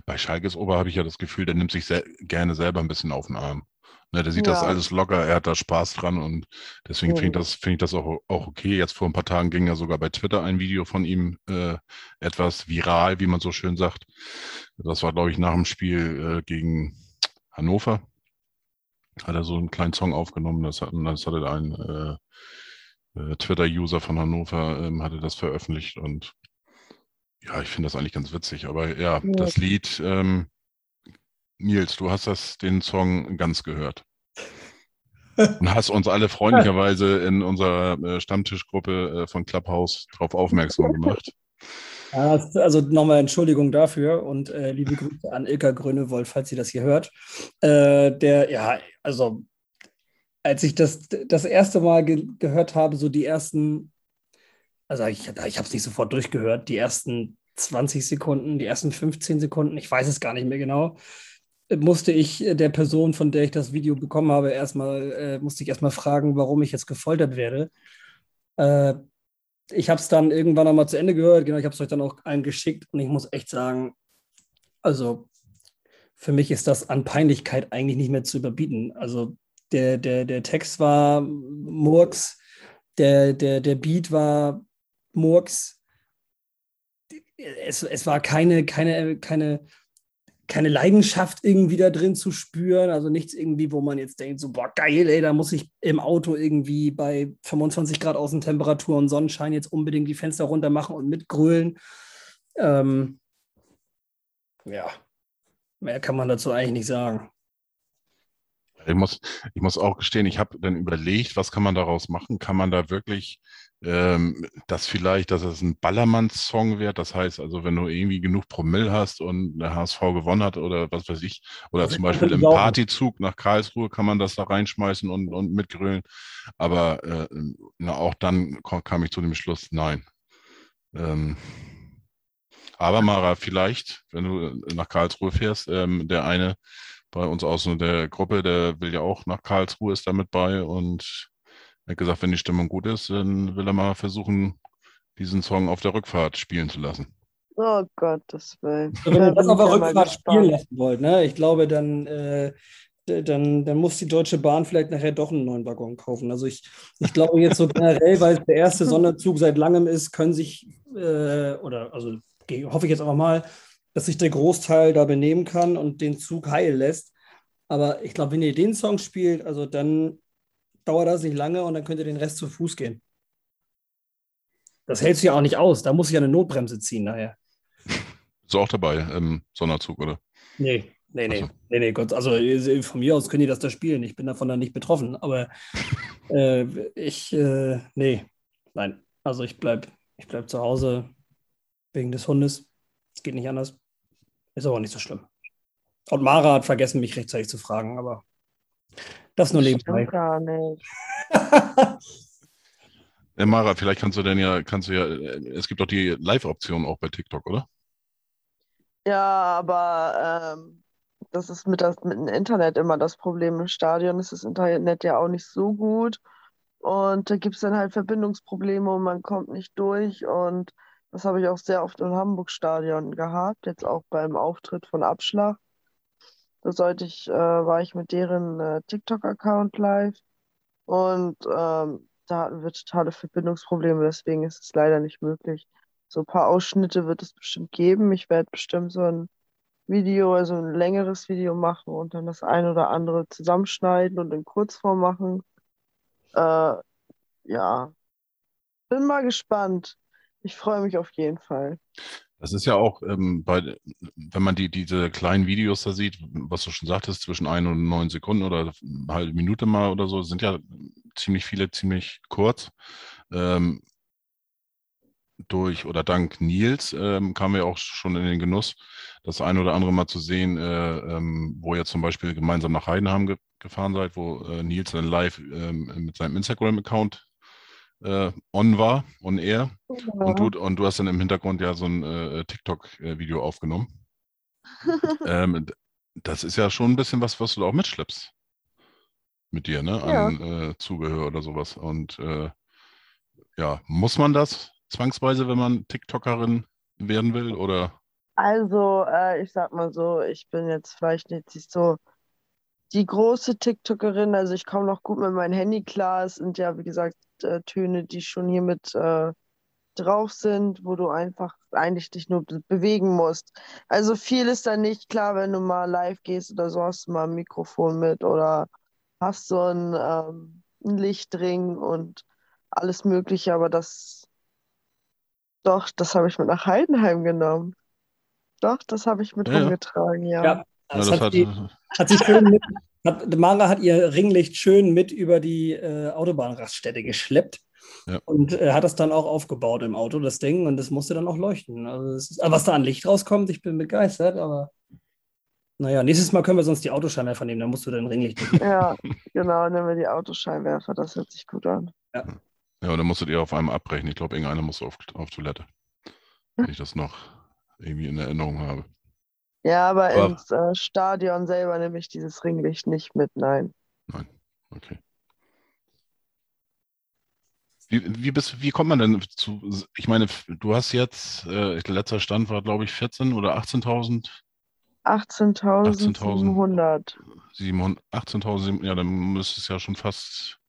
[SPEAKER 3] Bei Schalkes Ober habe ich ja das Gefühl, der nimmt sich sehr, gerne selber ein bisschen auf den Arm. Ne, der sieht das
[SPEAKER 4] Ja.
[SPEAKER 3] alles locker, er hat da Spaß dran und deswegen finde ich
[SPEAKER 4] Mhm.
[SPEAKER 3] das, finde ich das auch, auch okay. Jetzt vor ein paar Tagen ging ja sogar bei Twitter ein Video von ihm äh, etwas viral, wie man so schön sagt. Das war, glaube ich, nach dem Spiel äh, gegen Hannover. Hat er so einen kleinen Song aufgenommen, das, hat, das hatte ein äh, äh, Twitter-User von Hannover, ähm, hatte das veröffentlicht und ja, ich finde das eigentlich ganz witzig. Aber ja,
[SPEAKER 4] Ja.
[SPEAKER 3] das Lied, ähm, Nils, du hast das, den Song ganz gehört. Und hast uns alle freundlicherweise in unserer äh, Stammtischgruppe äh, von Clubhouse darauf aufmerksam gemacht.
[SPEAKER 5] Ja, also nochmal Entschuldigung dafür und äh, liebe Grüße an Ilka Grönewold, falls sie das hier hört. Äh, der, ja, also als ich das das erste Mal ge gehört habe, so die ersten, also ich, ich habe es nicht sofort durchgehört, die ersten 20 Sekunden, die ersten 15 Sekunden, ich weiß es gar nicht mehr genau, äh, musste ich äh, der Person, von der ich das Video bekommen habe, erstmal, äh, musste ich erstmal fragen, warum ich jetzt gefoltert werde. Äh, ich habe es dann irgendwann nochmal zu Ende gehört, genau, ich habe es euch dann auch allen geschickt und ich muss echt sagen, also für mich ist das an Peinlichkeit eigentlich nicht mehr zu überbieten. Also der, der, der Text war Murks, der, der, der Beat war Murks. Es, es war keine, keine, keine, keine Leidenschaft irgendwie da drin zu spüren. Also nichts irgendwie, wo man jetzt denkt, so, boah, geil, ey, da muss ich im Auto irgendwie bei 25 Grad Außentemperatur und Sonnenschein jetzt unbedingt die Fenster runter machen und mitgrölen. Ähm, ja, mehr kann man dazu eigentlich nicht sagen.
[SPEAKER 3] Ich muss, ich muss auch gestehen, ich habe dann überlegt, was kann man daraus machen? Kann man da wirklich ähm, das vielleicht, dass es ein Ballermann-Song wird? Das heißt also, wenn du irgendwie genug Promille hast und der HSV gewonnen hat oder was weiß ich, oder
[SPEAKER 5] Also
[SPEAKER 3] zum
[SPEAKER 5] ich
[SPEAKER 3] Beispiel im. Partyzug nach Karlsruhe kann man das da reinschmeißen und, und mitgrölen. Aber äh, na, auch dann kam, kam ich zu dem Schluss, nein. Ähm, aber Mara, vielleicht, wenn du nach Karlsruhe fährst, ähm, der eine bei uns aus der Gruppe, der will ja auch nach Karlsruhe, ist da mit bei und er hat gesagt, wenn die Stimmung gut ist, dann will er mal versuchen, diesen Song auf der Rückfahrt spielen zu lassen.
[SPEAKER 4] Oh Gottes Willen.
[SPEAKER 5] Also wenn ihr
[SPEAKER 4] Da
[SPEAKER 5] das auf der Rückfahrt spielen lassen wollt, ne? ich glaube, dann, äh, dann, dann muss die Deutsche Bahn vielleicht nachher doch einen neuen Waggon kaufen. Also ich, ich glaube jetzt so generell, weil es der erste Sonderzug seit langem ist, können sich, äh, oder also hoffe ich jetzt einfach mal, dass sich der Großteil da benehmen kann und den Zug heil lässt. Aber ich glaube, wenn ihr den Song spielt, also dann dauert das nicht lange und dann könnt ihr den Rest zu Fuß gehen. Das hältst du ja auch nicht aus. Da muss ich ja eine Notbremse ziehen nachher.
[SPEAKER 3] Bist du auch dabei im Sonderzug, oder?
[SPEAKER 5] Nee, nee, nee.
[SPEAKER 3] Ach so.
[SPEAKER 5] Nee, nee, Gott. Also äh, von mir aus können die das da spielen. Ich bin davon dann nicht betroffen. Aber äh, ich, äh, nee, nein. Also ich bleib, ich bleib zu Hause wegen des Hundes. Es geht nicht anders. Ist aber nicht so schlimm. Und Mara hat vergessen, mich rechtzeitig zu fragen, aber das nur nebenbei.
[SPEAKER 4] Gar nicht.
[SPEAKER 3] Ja, Mara, vielleicht kannst du denn ja, kannst du ja, äh, es gibt doch die Live-Option auch bei TikTok, oder?
[SPEAKER 4] Ja, aber ähm, das ist mit, das, mit dem Internet immer das Problem. Im Stadion ist das Internet ja auch nicht so gut. Und da gibt es dann halt Verbindungsprobleme und man kommt nicht durch. Und das habe ich auch sehr oft im Hamburg-Stadion gehabt, jetzt auch beim Auftritt von Abschlag. Da sollte ich, äh, war ich mit deren äh, TikTok-Account live und ähm, da hatten wir totale Verbindungsprobleme, deswegen ist es leider nicht möglich. So ein paar Ausschnitte wird es bestimmt geben. Ich werde bestimmt so ein Video, also ein längeres Video machen und dann das ein oder andere zusammenschneiden und in Kurzform machen. Äh, ja, bin mal gespannt. Ich freue mich auf jeden Fall.
[SPEAKER 3] Das ist ja auch ähm, bei, wenn man die, diese kleinen Videos da sieht, was du schon sagtest, zwischen ein und neun Sekunden oder eine halbe Minute mal oder so, sind ja ziemlich viele, ziemlich kurz. Ähm, durch oder dank Nils ähm, kamen wir auch schon in den Genuss, das ein oder andere mal zu sehen, äh, ähm, wo ihr zum Beispiel gemeinsam nach Heidenheim ge gefahren seid, wo äh, Nils dann live ähm, mit seinem Instagram-Account äh, on war, on air. Ja. Und, du, und du hast dann im Hintergrund ja so ein äh, TikTok-Video aufgenommen. ähm, das ist ja schon ein bisschen was, was du auch mitschleppst. Mit dir, ne? An ja. äh, Zubehör oder sowas. Und äh, ja, muss man das zwangsweise, wenn man TikTokerin werden will? Oder?
[SPEAKER 4] Also, äh, ich sag mal so, ich bin jetzt vielleicht nicht so die große TikTokerin. Also ich komme noch gut mit meinem Handy klar. Es sind ja, wie gesagt, äh, Töne, die schon hier mit äh, drauf sind, wo du einfach eigentlich dich nur bewegen musst. Also viel ist da nicht klar, wenn du mal live gehst oder so, hast du mal ein Mikrofon mit oder hast so ein, ähm, ein Lichtring und alles Mögliche, aber das, doch, das habe ich mit nach Heidenheim genommen. Doch, das habe ich mit ja, rumgetragen, ja. ja.
[SPEAKER 5] Das, ja, das hat, hat sie schön mit, hat, Mara hat ihr Ringlicht schön mit über die äh, Autobahnraststätte geschleppt ja. und äh, hat das dann auch aufgebaut im Auto, das Ding, und das musste dann auch leuchten. Also ist, was da an Licht rauskommt, ich bin begeistert, aber naja, nächstes Mal können wir sonst die Autoscheinwerfer nehmen, dann musst du dein Ringlicht
[SPEAKER 4] nehmen. Ja, genau, nehmen wir die Autoscheinwerfer, das hört sich gut an.
[SPEAKER 3] Ja, ja und dann musstet ihr auf einmal abbrechen. Ich glaube, irgendeiner muss auf, auf Toilette. Wenn ich das noch irgendwie in Erinnerung habe.
[SPEAKER 4] Ja, aber, aber ins äh, Stadion selber nehme ich dieses Ringlicht nicht mit, nein.
[SPEAKER 3] Nein, okay. Wie, wie, bist, wie kommt man denn zu, ich meine, du hast jetzt, äh, letzter Stand war, glaube ich, 14 oder 18.000?
[SPEAKER 4] 18.700.
[SPEAKER 3] 18.000, ja, dann müsste es ja schon fast,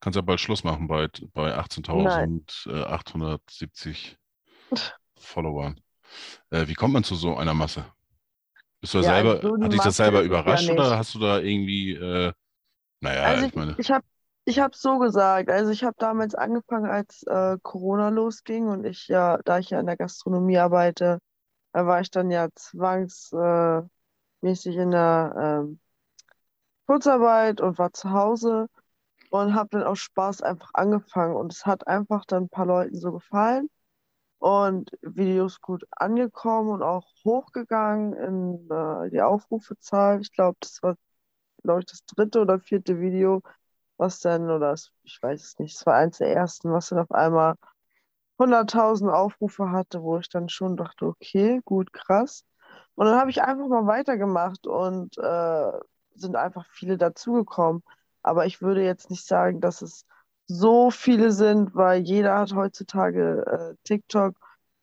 [SPEAKER 3] kannst ja bald Schluss machen bei, bei 18.870 Followern. Äh, wie kommt man zu so einer Masse? Bist du ja, selber, so hat dich das selber überrascht ja oder hast du da irgendwie, äh, naja,
[SPEAKER 4] also
[SPEAKER 3] ich, meine.
[SPEAKER 4] Ich habe ich habe so gesagt, also ich habe damals angefangen, als äh, Corona losging und ich ja, da ich ja in der Gastronomie arbeite, da war ich dann ja zwangsmäßig in der ähm, Kurzarbeit und war zu Hause und habe dann aus Spaß einfach angefangen und es hat einfach dann ein paar Leuten so gefallen und Videos gut angekommen und auch hochgegangen in äh, die Aufrufezahl. Ich glaube, das war, glaube ich, das dritte oder vierte Video, was dann, oder das, ich weiß es nicht, es war eins der ersten, was dann auf einmal 100.000 Aufrufe hatte, wo ich dann schon dachte, okay, gut, krass. Und dann habe ich einfach mal weitergemacht und äh, sind einfach viele dazugekommen. Aber ich würde jetzt nicht sagen, dass es so viele sind, weil jeder hat heutzutage äh, TikTok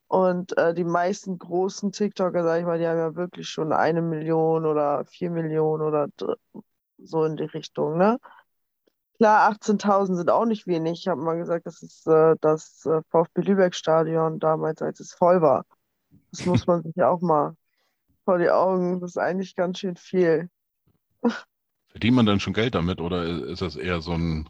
[SPEAKER 4] und äh, die meisten großen TikToker, sag ich mal, die haben ja wirklich schon eine Million oder vier Millionen oder so in die Richtung, ne? Klar, 18.000 sind auch nicht wenig. Ich habe mal gesagt, das ist äh, das äh, VfB Lübeck-Stadion damals, als es voll war. Das muss man sich ja auch mal vor die Augen. Das ist eigentlich ganz schön viel.
[SPEAKER 3] Verdient man dann schon Geld damit oder ist das eher so ein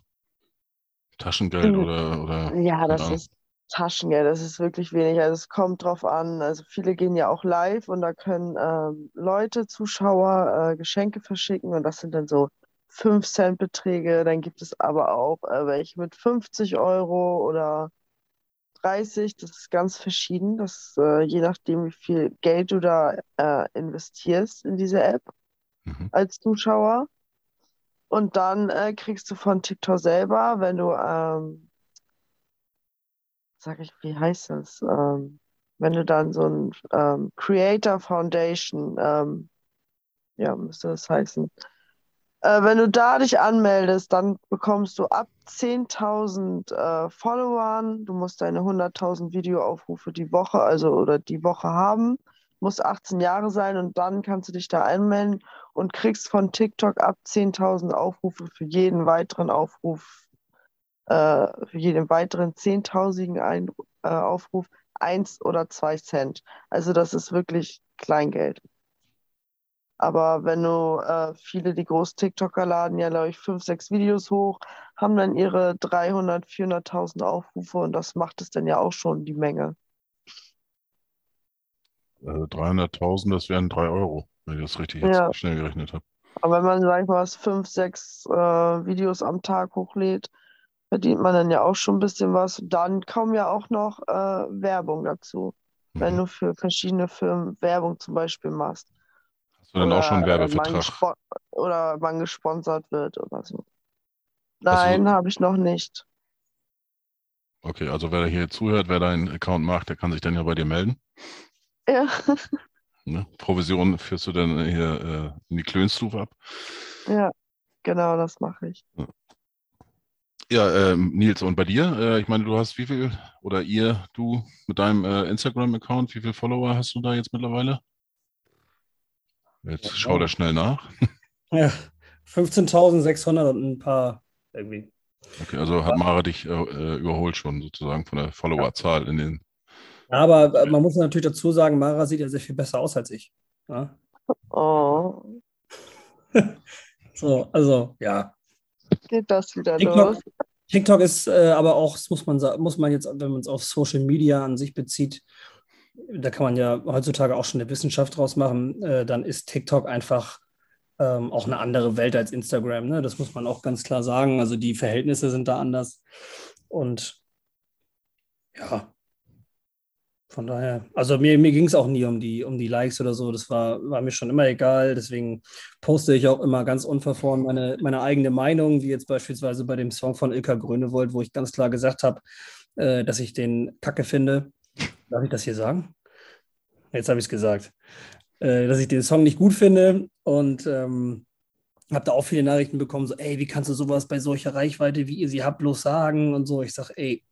[SPEAKER 3] Taschengeld mhm. oder, oder?
[SPEAKER 4] Ja, das ist Taschengeld, das ist wirklich wenig. Also es kommt drauf an. Also viele gehen ja auch live und da können ähm, Leute, Zuschauer äh, Geschenke verschicken und das sind dann so 5 Cent Beträge. Dann gibt es aber auch äh, welche mit 50 Euro oder 30. Das ist ganz verschieden. Das äh, je nachdem, wie viel Geld du da äh, investierst in diese App mhm. als Zuschauer. Und dann äh, kriegst du von TikTok selber, wenn du, ähm, sag ich, wie heißt das? Ähm, wenn du dann so ein ähm, Creator Foundation, ähm, ja, müsste das heißen, Äh, wenn du da dich anmeldest, dann bekommst du ab 10.000 äh, Followern, du musst deine 100.000 Videoaufrufe die Woche, also oder die Woche haben, musst 18 Jahre sein und dann kannst du dich da anmelden und kriegst von TikTok ab 10.000 Aufrufe für jeden weiteren Aufruf, äh, für jeden weiteren 10.000 äh, Aufruf eins oder zwei Cent. Also das ist wirklich Kleingeld. Aber wenn du äh, viele, die groß TikToker laden, ja, glaube ich, fünf, sechs Videos hoch, haben dann ihre 300, 400.000 Aufrufe und das macht es dann ja auch schon die Menge.
[SPEAKER 3] Also 300.000, das wären drei Euro, wenn ich das richtig jetzt
[SPEAKER 4] Ja.
[SPEAKER 3] schnell gerechnet habe.
[SPEAKER 4] Aber wenn man, sag ich mal, fünf, sechs äh, Videos am Tag hochlädt, verdient man dann ja auch schon ein bisschen was. Dann kommen ja auch noch äh, Werbung dazu, wenn
[SPEAKER 3] Mhm.
[SPEAKER 4] du für verschiedene Firmen Werbung zum Beispiel machst.
[SPEAKER 3] Hast du dann auch schon einen
[SPEAKER 4] Oder, äh, man
[SPEAKER 3] Werbevertrag?
[SPEAKER 4] oder man gesponsert wird oder so. Nein, habe ich noch nicht.
[SPEAKER 3] Okay, also wer hier zuhört, wer deinen Account macht, der kann sich dann ja bei dir melden.
[SPEAKER 4] Ja,
[SPEAKER 3] Ne? Provision führst du dann hier äh, in die Klönstufe ab.
[SPEAKER 4] ja, genau, das mache ich.
[SPEAKER 3] Ja, ähm, Nils, und bei dir? Äh, ich meine, du hast wie viel, oder ihr, du mit deinem äh, Instagram-Account, wie viele Follower hast du da jetzt mittlerweile? Jetzt schau da schnell nach.
[SPEAKER 5] Ja, 15.600 und ein paar irgendwie.
[SPEAKER 3] Okay, also hat Mara dich äh, äh, überholt schon sozusagen von der Followerzahl in den.
[SPEAKER 5] Aber äh, man muss natürlich dazu sagen, Mara sieht ja sehr viel besser aus als ich. Ja?
[SPEAKER 4] Oh,
[SPEAKER 5] So, also ja.
[SPEAKER 4] geht das wieder
[SPEAKER 5] TikTok,
[SPEAKER 4] los?
[SPEAKER 5] TikTok ist äh, aber auch, das muss man, muss man jetzt, wenn man es auf Social Media an sich bezieht, da kann man ja heutzutage auch schon eine Wissenschaft draus machen, äh, dann ist TikTok einfach ähm, auch eine andere Welt als Instagram. Ne? Das muss man auch ganz klar sagen. Also die Verhältnisse sind da anders. Und ja, von daher, also mir, mir ging es auch nie um die, um die Likes oder so. Das war, war mir schon immer egal. Deswegen poste ich auch immer ganz unverfroren meine, meine eigene Meinung, wie jetzt beispielsweise bei dem Song von Ilka Grönewold, wo ich ganz klar gesagt habe, äh, dass ich den Kacke finde. Darf ich das hier sagen? Jetzt habe ich es gesagt. Äh, dass ich den Song nicht gut finde und ähm, habe da auch viele Nachrichten bekommen, so, ey, wie kannst du sowas bei solcher Reichweite, wie ihr sie habt, bloß sagen und so. Ich sage, ey,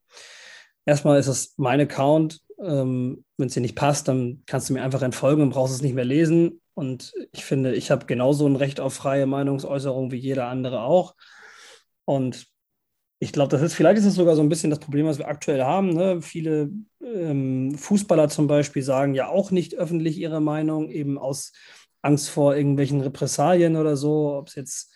[SPEAKER 5] erstmal ist das mein Account. Ähm, Wenn es dir nicht passt, dann kannst du mir einfach entfolgen und brauchst es nicht mehr lesen. Und ich finde, ich habe genauso ein Recht auf freie Meinungsäußerung wie jeder andere auch. Und ich glaube, das ist, vielleicht ist es sogar so ein bisschen das Problem, was wir aktuell haben. Ne? Viele ähm, Fußballer zum Beispiel sagen ja auch nicht öffentlich ihre Meinung, eben aus Angst vor irgendwelchen Repressalien oder so, ob es jetzt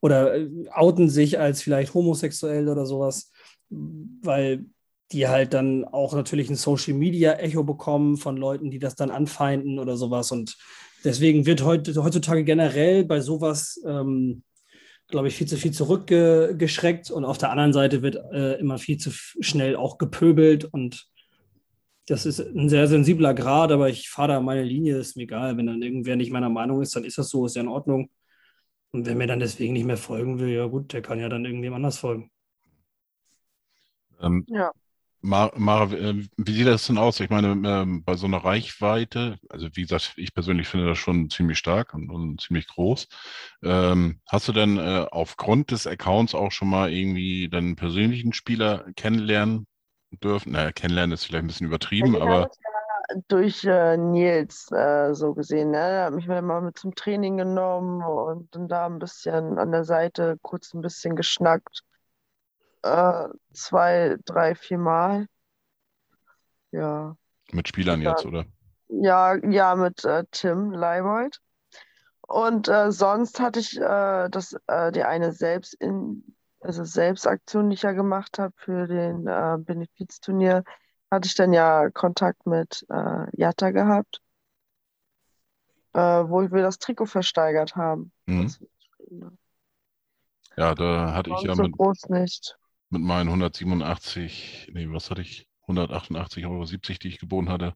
[SPEAKER 5] oder äh, outen sich als vielleicht homosexuell oder sowas, weil die halt dann auch natürlich ein Social Media Echo bekommen von Leuten, die das dann anfeinden oder sowas. Und deswegen wird heute, heutzutage generell bei sowas, ähm, glaube ich, viel zu viel zurückgeschreckt und auf der anderen Seite wird äh, immer viel zu schnell auch gepöbelt und das ist ein sehr sensibler Grad, aber ich fahre da meine Linie, ist mir egal. Wenn dann irgendwer nicht meiner Meinung ist, dann ist das so, ist ja in Ordnung. Und wenn mir dann deswegen nicht mehr folgen will, ja gut, der kann ja dann irgendwem anders folgen.
[SPEAKER 3] Ähm,
[SPEAKER 4] Ja.
[SPEAKER 3] Mar- Mara, äh, wie sieht das denn aus? Ich meine, ähm, bei so einer Reichweite, also wie gesagt, ich persönlich finde das schon ziemlich stark und, und ziemlich groß. Ähm, hast du denn äh, aufgrund des Accounts auch schon mal irgendwie deinen persönlichen Spieler kennenlernen dürfen? Naja, kennenlernen ist vielleicht ein bisschen übertrieben,
[SPEAKER 4] Ich
[SPEAKER 3] aber
[SPEAKER 4] habe es ja durch äh, Nils äh, so gesehen. Ne? Er hat mich mal mit zum Training genommen und dann da ein bisschen an der Seite kurz ein bisschen geschnackt. Äh, zwei, drei, vier Mal. Ja.
[SPEAKER 3] mit Spielern
[SPEAKER 4] Ja.
[SPEAKER 3] jetzt, oder?
[SPEAKER 4] Ja, ja, mit äh, Tim Leibold. Und äh, sonst hatte ich äh, das, äh, die eine selbst in, also Selbstaktion, die ich ja gemacht habe für den Benefizturnier, hatte ich dann ja Kontakt mit Jatta gehabt, wo wir das Trikot versteigert haben.
[SPEAKER 3] Mhm. Ja, da hatte ich ja
[SPEAKER 4] so
[SPEAKER 3] mit,
[SPEAKER 4] groß nicht.
[SPEAKER 3] Mit meinen 187, nee, was hatte ich? 188,70 Euro, die ich geboten hatte.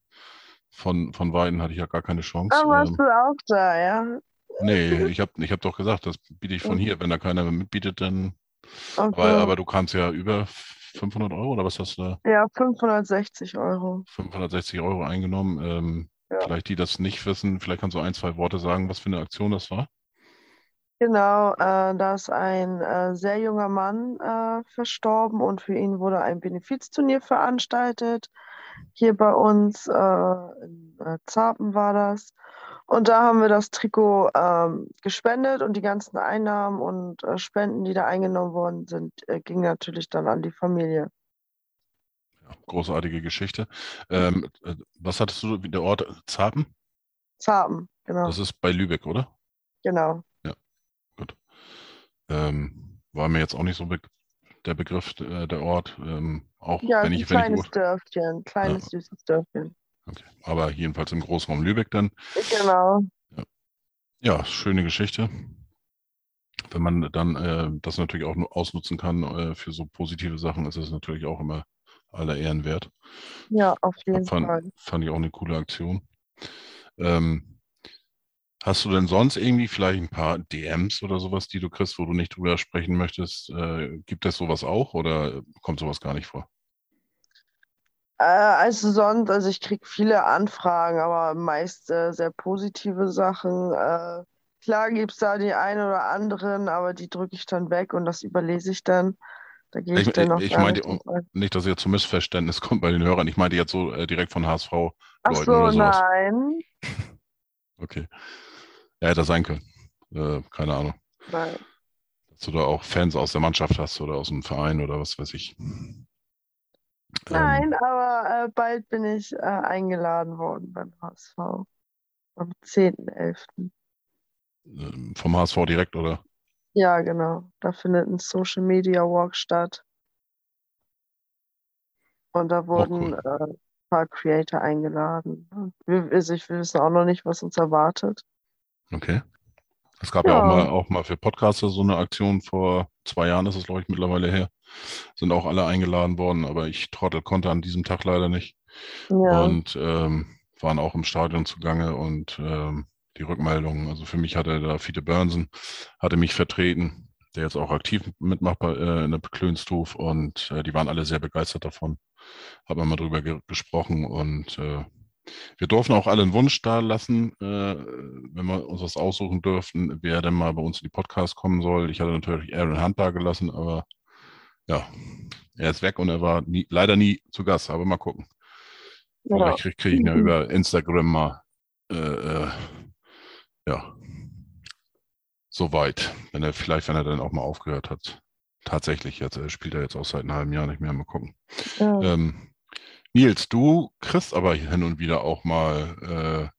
[SPEAKER 3] Von, von Weiden hatte ich ja gar keine Chance.
[SPEAKER 4] Ah, warst
[SPEAKER 3] Ähm,
[SPEAKER 4] du auch da, ja?
[SPEAKER 3] nee, ich habe ich hab doch gesagt, das biete ich von
[SPEAKER 4] Mhm.
[SPEAKER 3] hier. Wenn da keiner mitbietet, dann.
[SPEAKER 4] Okay.
[SPEAKER 3] Aber, aber du kamst ja über 500 Euro oder was hast du da?
[SPEAKER 4] Ja, 560 Euro.
[SPEAKER 3] 560 Euro eingenommen. Ähm,
[SPEAKER 4] Ja.
[SPEAKER 3] Vielleicht die das nicht wissen, vielleicht kannst du ein, zwei Worte sagen, was für eine Aktion das war.
[SPEAKER 4] Genau, äh, da ist ein äh, sehr junger Mann äh, verstorben und für ihn wurde ein Benefizturnier veranstaltet. Hier bei uns äh, in äh, Zarpen war das. Und da haben wir das Trikot ähm, gespendet und die ganzen Einnahmen und äh, Spenden, die da eingenommen worden sind, gingen natürlich dann an die Familie.
[SPEAKER 3] Ja, großartige Geschichte. Ähm, äh, was hattest du, der Ort Zarpen?
[SPEAKER 4] Zarpen, genau.
[SPEAKER 3] Das ist bei Lübeck, oder?
[SPEAKER 4] Genau.
[SPEAKER 3] Ähm, war mir jetzt auch nicht so be der Begriff, äh, der Ort. Ähm, auch
[SPEAKER 4] Ja,
[SPEAKER 3] wenn
[SPEAKER 4] ein
[SPEAKER 3] ich, wenn ich
[SPEAKER 4] kleines
[SPEAKER 3] ur-
[SPEAKER 4] Dörfchen, ein kleines süßes Dörfchen.
[SPEAKER 3] okay. Aber jedenfalls im Großraum Lübeck dann.
[SPEAKER 4] Genau.
[SPEAKER 3] Ja, schöne Geschichte. Wenn man dann äh, das natürlich auch nur ausnutzen kann äh, für so positive Sachen, ist es natürlich auch immer aller Ehren wert.
[SPEAKER 4] Ja, auf jeden
[SPEAKER 3] Fand,
[SPEAKER 4] Fall.
[SPEAKER 3] fand ich auch eine coole Aktion. Ähm, hast du denn sonst irgendwie vielleicht ein paar DMs oder sowas, die du kriegst, wo du nicht drüber sprechen möchtest? Äh, gibt es sowas auch oder kommt sowas gar nicht vor?
[SPEAKER 4] Äh, also sonst, also ich kriege viele Anfragen, aber meist äh, sehr positive Sachen. Äh, klar gibt es da die einen oder anderen, aber die drücke ich dann weg und das überlese ich dann. Da gehe ich
[SPEAKER 3] Ich-
[SPEAKER 4] dann noch
[SPEAKER 3] ich
[SPEAKER 4] gar
[SPEAKER 3] meinte,
[SPEAKER 4] nicht
[SPEAKER 3] dass jetzt zu Missverständnis kommt bei den Hörern. Ich meinte jetzt so äh, direkt von HSV.
[SPEAKER 4] Ach
[SPEAKER 3] Leuten
[SPEAKER 4] so,
[SPEAKER 3] oder sowas.
[SPEAKER 4] nein.
[SPEAKER 3] Okay. Ja, hätte sein können. Äh, keine Ahnung.
[SPEAKER 4] Nein.
[SPEAKER 3] Dass du da auch Fans aus der Mannschaft hast oder aus dem Verein oder was weiß ich. Ähm,
[SPEAKER 4] Nein, aber äh, bald bin ich äh, eingeladen worden beim HSV. Am 10.11.
[SPEAKER 3] ähm, vom HSV direkt oder?
[SPEAKER 4] Ja, genau. Da findet ein Social Media Walk statt. Und da wurden
[SPEAKER 3] cool.
[SPEAKER 4] äh, ein paar Creator eingeladen. Wir, also ich, wir wissen auch noch nicht, was uns erwartet.
[SPEAKER 3] Okay. Es gab ja, auch
[SPEAKER 4] Ja.
[SPEAKER 3] mal auch mal für Podcaster so eine Aktion vor zwei Jahren, ist es, glaube ich, mittlerweile her. Sind auch alle eingeladen worden, aber ich Trottel konnte an diesem Tag leider nicht.
[SPEAKER 4] Ja,
[SPEAKER 3] Und ähm, waren auch im Stadion zugange und ähm, die Rückmeldungen, also für mich hatte da Fiete Börnsen, hatte mich vertreten, der jetzt auch aktiv mitmacht bei, äh, in der Klönstuf und äh, die waren alle sehr begeistert davon. Haben wir mal drüber ge gesprochen und äh, wir durften auch alle einen Wunsch da lassen, äh, wenn wir uns was aussuchen dürften, wer denn mal bei uns in die Podcast kommen soll. Ich hatte natürlich Aaron Hunt da gelassen, aber ja, er ist weg und er war nie, leider nie zu Gast, aber mal gucken.
[SPEAKER 4] ja.
[SPEAKER 3] Vielleicht kriege krieg ich ihn ja über Instagram mal, äh, äh, ja, so weit. Wenn er, vielleicht, wenn er dann auch mal aufgehört hat. Tatsächlich, jetzt er spielt er jetzt auch seit einem halben Jahr nicht mehr. Mal gucken.
[SPEAKER 4] ja.
[SPEAKER 3] Ähm, Nils, du kriegst aber hin und wieder auch mal äh,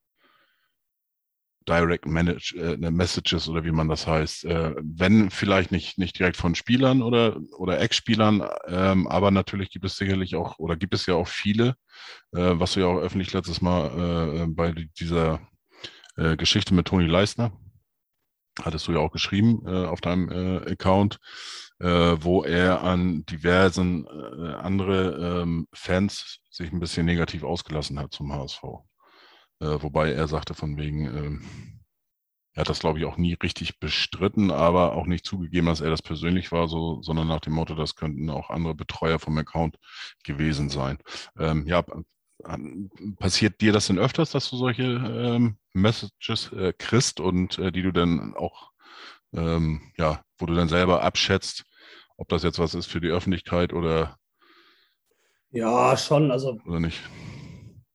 [SPEAKER 3] Direct Manage, äh, ne, Messages oder wie man das heißt. Äh, wenn vielleicht nicht, nicht direkt von Spielern oder, oder Ex-Spielern, ähm, aber natürlich gibt es sicherlich auch, oder gibt es ja auch viele, äh, was du ja auch öffentlich letztes Mal äh, bei dieser äh, Geschichte mit Toni Leisner, hattest du ja auch geschrieben auf deinem Account, wo er an diversen äh, andere ähm, Fans sich ein bisschen negativ ausgelassen hat zum HSV. Äh, wobei er sagte von wegen, ähm, er hat das glaube ich auch nie richtig bestritten, aber auch nicht zugegeben, dass er das persönlich war, so, sondern nach dem Motto, das könnten auch andere Betreuer vom Account gewesen sein. Ähm, ja, passiert dir das denn öfters, dass du solche ähm, Messages äh, kriegst und äh, die du dann auch, ähm, ja, wo du dann selber abschätzt, ob das jetzt was ist für die Öffentlichkeit oder,
[SPEAKER 5] Ja, schon. Also
[SPEAKER 3] oder nicht?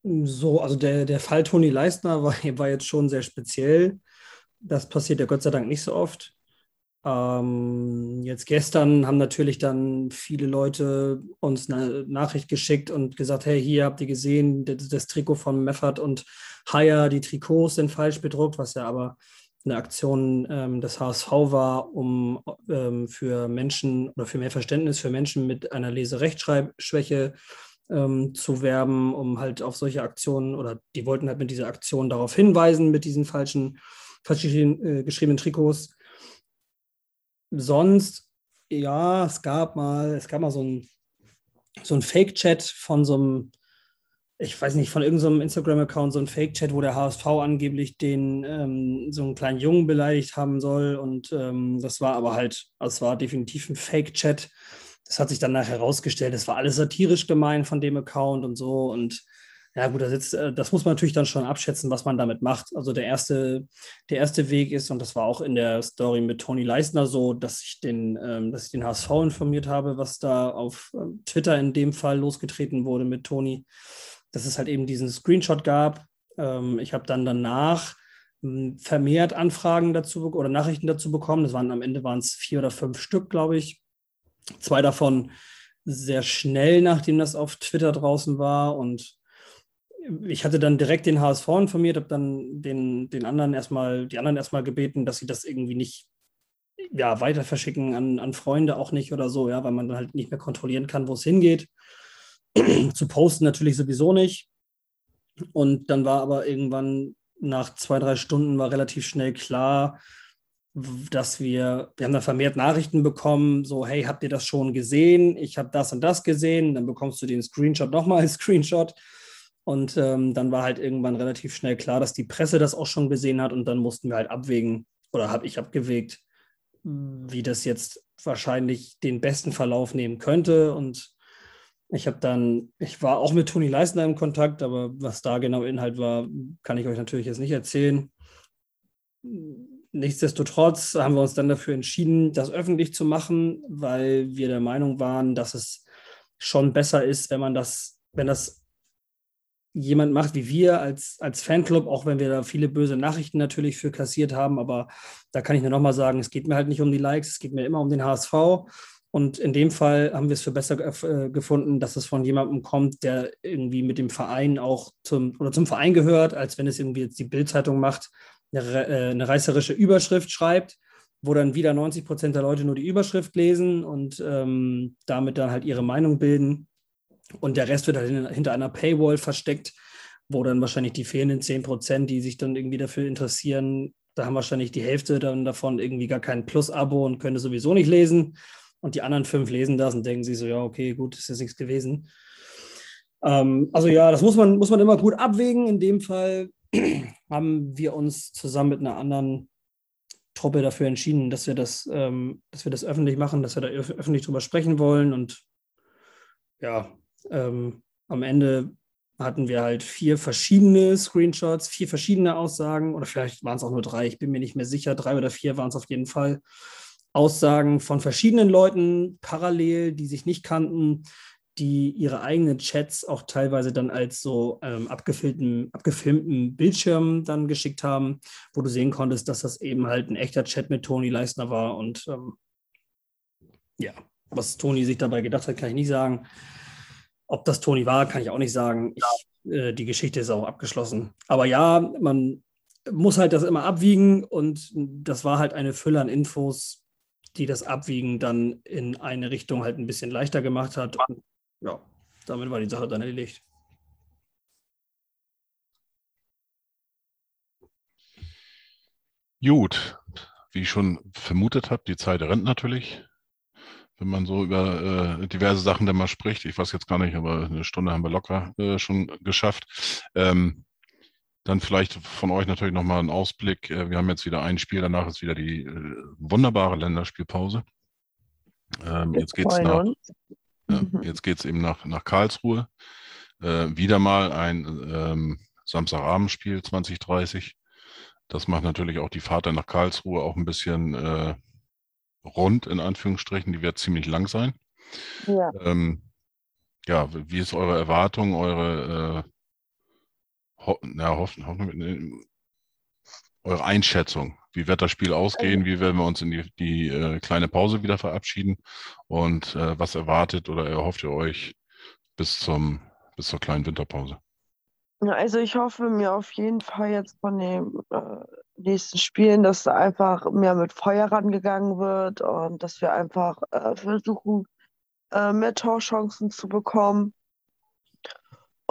[SPEAKER 5] so, also der, der Fall Toni Leistner war, war jetzt schon sehr speziell. Das passiert ja Gott sei Dank nicht so oft. Ähm, jetzt gestern haben natürlich dann viele Leute uns eine Nachricht geschickt und gesagt, hey, hier habt ihr gesehen, das, das Trikot von Meffert und Haier, die Trikots sind falsch bedruckt, was ja aber eine Aktion ähm, des HSV war, um ähm, für Menschen oder für mehr Verständnis für Menschen mit einer Leserechtschreibschwäche ähm, zu werben, um halt auf solche Aktionen oder die wollten halt mit dieser Aktion darauf hinweisen, mit diesen falschen, falsch äh, geschriebenen Trikots. Sonst, ja, es gab mal, es gab mal so ein, so ein Fake-Chat von so einem, ich weiß nicht, von irgendeinem Instagram-Account, so ein Fake-Chat, wo der HSV angeblich den ähm, so einen kleinen Jungen beleidigt haben soll. Und ähm, das war aber halt, es war definitiv ein Fake-Chat. Das hat sich dann nachher herausgestellt, das war alles satirisch gemeint von dem Account und so. Und Ja, gut, das, jetzt, äh, das muss man natürlich dann schon abschätzen, was man damit macht. Also der erste, der erste Weg ist, und das war auch in der Story mit Toni Leisner so, dass ich den, ähm, dass ich den HSV informiert habe, was da auf ähm, Twitter in dem Fall losgetreten wurde mit Toni, dass es halt eben diesen Screenshot gab. Ähm, ich habe dann danach hm, vermehrt Anfragen dazu oder Nachrichten dazu bekommen. Das waren am Ende waren es vier oder fünf Stück, glaube ich. Zwei davon sehr schnell, nachdem das auf Twitter draußen war und ich hatte dann direkt den HSV informiert, habe dann den, den anderen erstmal, die anderen erstmal gebeten, dass sie das irgendwie nicht ja, weiter verschicken an, an Freunde auch nicht oder so, ja, weil man dann halt nicht mehr kontrollieren kann, wo es hingeht. Zu posten natürlich sowieso nicht. Und dann war aber irgendwann nach zwei, drei Stunden war relativ schnell klar, dass wir, wir haben dann vermehrt Nachrichten bekommen, so, hey, habt ihr das schon gesehen? Ich habe das und das gesehen. Dann bekommst du den Screenshot nochmal als Screenshot. Und ähm, dann war halt irgendwann relativ schnell klar, dass die Presse das auch schon gesehen hat und dann mussten wir halt abwägen oder habe ich abgewegt, wie das jetzt wahrscheinlich den besten Verlauf nehmen könnte. Und ich habe dann, ich war auch mit Toni Leisner im Kontakt, aber was da genau Inhalt war, kann ich euch natürlich jetzt nicht erzählen. Nichtsdestotrotz haben wir uns dann dafür entschieden, das öffentlich zu machen, weil wir der Meinung waren, dass es schon besser ist, wenn man das, wenn das jemand macht wie wir als, als Fanclub, auch wenn wir da viele böse Nachrichten natürlich für kassiert haben. Aber da kann ich nur nochmal sagen, es geht mir halt nicht um die Likes, es geht mir immer um den HSV. Und in dem Fall haben wir es für besser äh, gefunden, dass es von jemandem kommt, der irgendwie mit dem Verein auch zum oder zum Verein gehört, als wenn es irgendwie jetzt die Bildzeitung macht, eine, äh, eine reißerische Überschrift schreibt, wo dann wieder 90 Prozent der Leute nur die Überschrift lesen und ähm, damit dann halt ihre Meinung bilden. Und der Rest wird halt hinter einer Paywall versteckt, wo dann wahrscheinlich die fehlenden 10 Prozent, die sich dann irgendwie dafür interessieren, da haben wahrscheinlich die Hälfte dann davon irgendwie gar kein Plus-Abo und können sowieso nicht lesen. Und die anderen fünf lesen das und denken sich so, ja, okay, gut, ist jetzt nichts gewesen. Ähm, also ja, das muss man, muss man immer gut abwägen. In dem Fall haben wir uns zusammen mit einer anderen Truppe dafür entschieden, dass wir das, ähm, dass wir das öffentlich machen, dass wir da öffentlich drüber sprechen wollen. Und ja, ähm, am Ende hatten wir halt vier verschiedene Screenshots, vier verschiedene Aussagen oder vielleicht waren es auch nur drei, ich bin mir nicht mehr sicher, drei oder vier waren es auf jeden Fall. Aussagen von verschiedenen Leuten parallel, die sich nicht kannten, die ihre eigenen Chats auch teilweise dann als so ähm, abgefilmten, abgefilmten Bildschirm dann geschickt haben, wo du sehen konntest, dass das eben halt ein echter Chat mit Toni Leisner war. Und ähm, ja, was Toni sich dabei gedacht hat, kann ich nicht sagen. Ob das Toni war, kann ich auch nicht sagen. Ich, äh, die Geschichte ist auch abgeschlossen. Aber ja, man muss halt das immer abwiegen und das war halt eine Fülle an Infos, die das Abwiegen dann in eine Richtung halt ein bisschen leichter gemacht hat. Und ja, damit war die Sache dann erledigt.
[SPEAKER 3] Gut, wie ich schon vermutet habe, die Zeit rennt natürlich wenn man so über äh, diverse Sachen dann mal spricht. Ich weiß jetzt gar nicht, aber eine Stunde haben wir locker äh, schon geschafft. Ähm, dann vielleicht von euch natürlich nochmal ein Ausblick. Äh, wir haben jetzt wieder ein Spiel, danach ist wieder die äh, wunderbare Länderspielpause. Ähm, jetzt geht es nach, ja, mhm. jetzt geht's eben nach, nach Karlsruhe. Äh, wieder mal ein ähm, Samstagabendspiel 2030. Das macht natürlich auch die Fahrt dann nach Karlsruhe auch ein bisschen äh, rund, in Anführungsstrichen, die wird ziemlich lang sein. Ja, ähm, ja wie ist eure Erwartung, eure äh, ho na, hoffen, hoffen, eure Einschätzung? Wie wird das Spiel ausgehen? Wie werden wir uns in die, die äh, kleine Pause wieder verabschieden? Und äh, was erwartet oder erhofft ihr euch bis, zum, bis zur kleinen Winterpause?
[SPEAKER 4] Also ich hoffe mir auf jeden Fall jetzt von dem äh, nächsten Spielen, dass da einfach mehr mit Feuer rangegangen wird und dass wir einfach äh, versuchen, äh, mehr Torchancen zu bekommen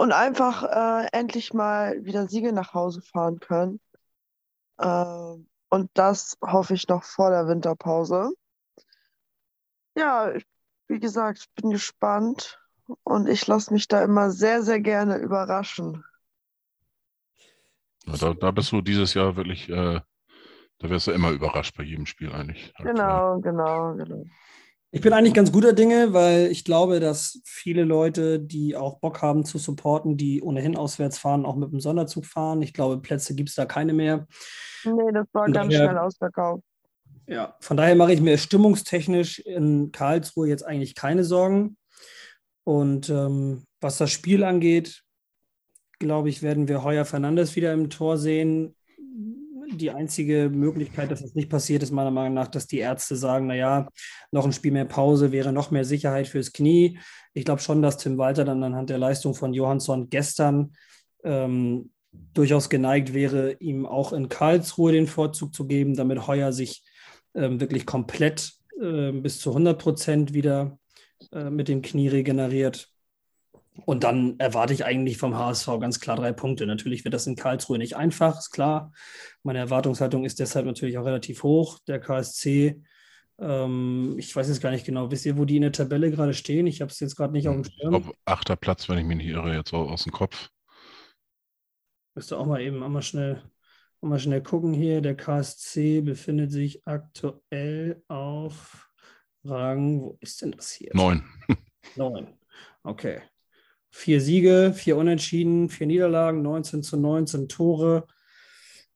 [SPEAKER 4] und einfach äh, endlich mal wieder Siege nach Hause fahren können. Äh, und das hoffe ich noch vor der Winterpause. Ja, wie gesagt, ich bin gespannt und ich lasse mich da immer sehr, sehr gerne überraschen.
[SPEAKER 3] Da, da bist du dieses Jahr wirklich, äh, da wirst du immer überrascht bei jedem Spiel eigentlich.
[SPEAKER 4] Genau, genau, genau.
[SPEAKER 5] Ich bin eigentlich ganz guter Dinge, weil ich glaube, dass viele Leute, die auch Bock haben zu supporten, die ohnehin auswärts fahren, auch mit dem Sonderzug fahren. Ich glaube, Plätze gibt es da keine mehr.
[SPEAKER 4] Nee, das war
[SPEAKER 5] Und
[SPEAKER 4] ganz
[SPEAKER 5] daher-
[SPEAKER 4] schnell ausverkauft.
[SPEAKER 5] Ja, von daher mache ich mir stimmungstechnisch in Karlsruhe jetzt eigentlich keine Sorgen. Und ähm, was das Spiel angeht, glaube ich, werden wir Heuer Fernandes wieder im Tor sehen. Die einzige Möglichkeit, dass das nicht passiert, ist meiner Meinung nach, dass die Ärzte sagen, naja, noch ein Spiel mehr Pause wäre noch mehr Sicherheit fürs Knie. Ich glaube schon, dass Tim Walter dann anhand der Leistung von Johansson gestern ähm, durchaus geneigt wäre, ihm auch in Karlsruhe den Vorzug zu geben, damit Heuer sich ähm, wirklich komplett äh, bis zu 100 Prozent wieder äh, mit dem Knie regeneriert. Und dann erwarte ich eigentlich vom HSV ganz klar drei Punkte. Natürlich wird das in Karlsruhe nicht einfach, ist klar. Meine Erwartungshaltung ist deshalb natürlich auch relativ hoch. Der KSC, ähm, ich weiß jetzt gar nicht genau, wisst ihr, wo die in der Tabelle gerade stehen? Ich habe es jetzt gerade nicht auf dem
[SPEAKER 3] Ich
[SPEAKER 5] Schirm.
[SPEAKER 3] glaube, achter Platz, wenn ich mich nicht irre, jetzt au- aus dem Kopf.
[SPEAKER 5] Müsste auch mal eben einmal schnell, einmal schnell gucken hier. Der KSC befindet sich aktuell auf Rang, wo ist denn das hier?
[SPEAKER 3] Neun.
[SPEAKER 5] Neun. Okay. Vier Siege, vier Unentschieden, vier Niederlagen, 19 zu 19 Tore.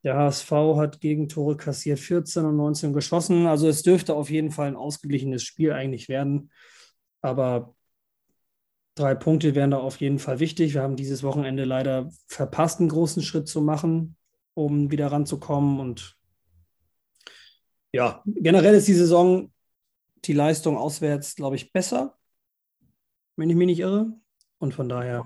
[SPEAKER 5] Der HSV hat Gegentore kassiert, 14 und 19 geschossen. Also es dürfte auf jeden Fall ein ausgeglichenes Spiel eigentlich werden. Aber drei Punkte wären da auf jeden Fall wichtig. Wir haben dieses Wochenende leider verpasst, einen großen Schritt zu machen, um wieder ranzukommen. Und ja, generell ist die Saison die Leistung auswärts, glaube ich, besser, wenn ich mich nicht irre. Und von daher,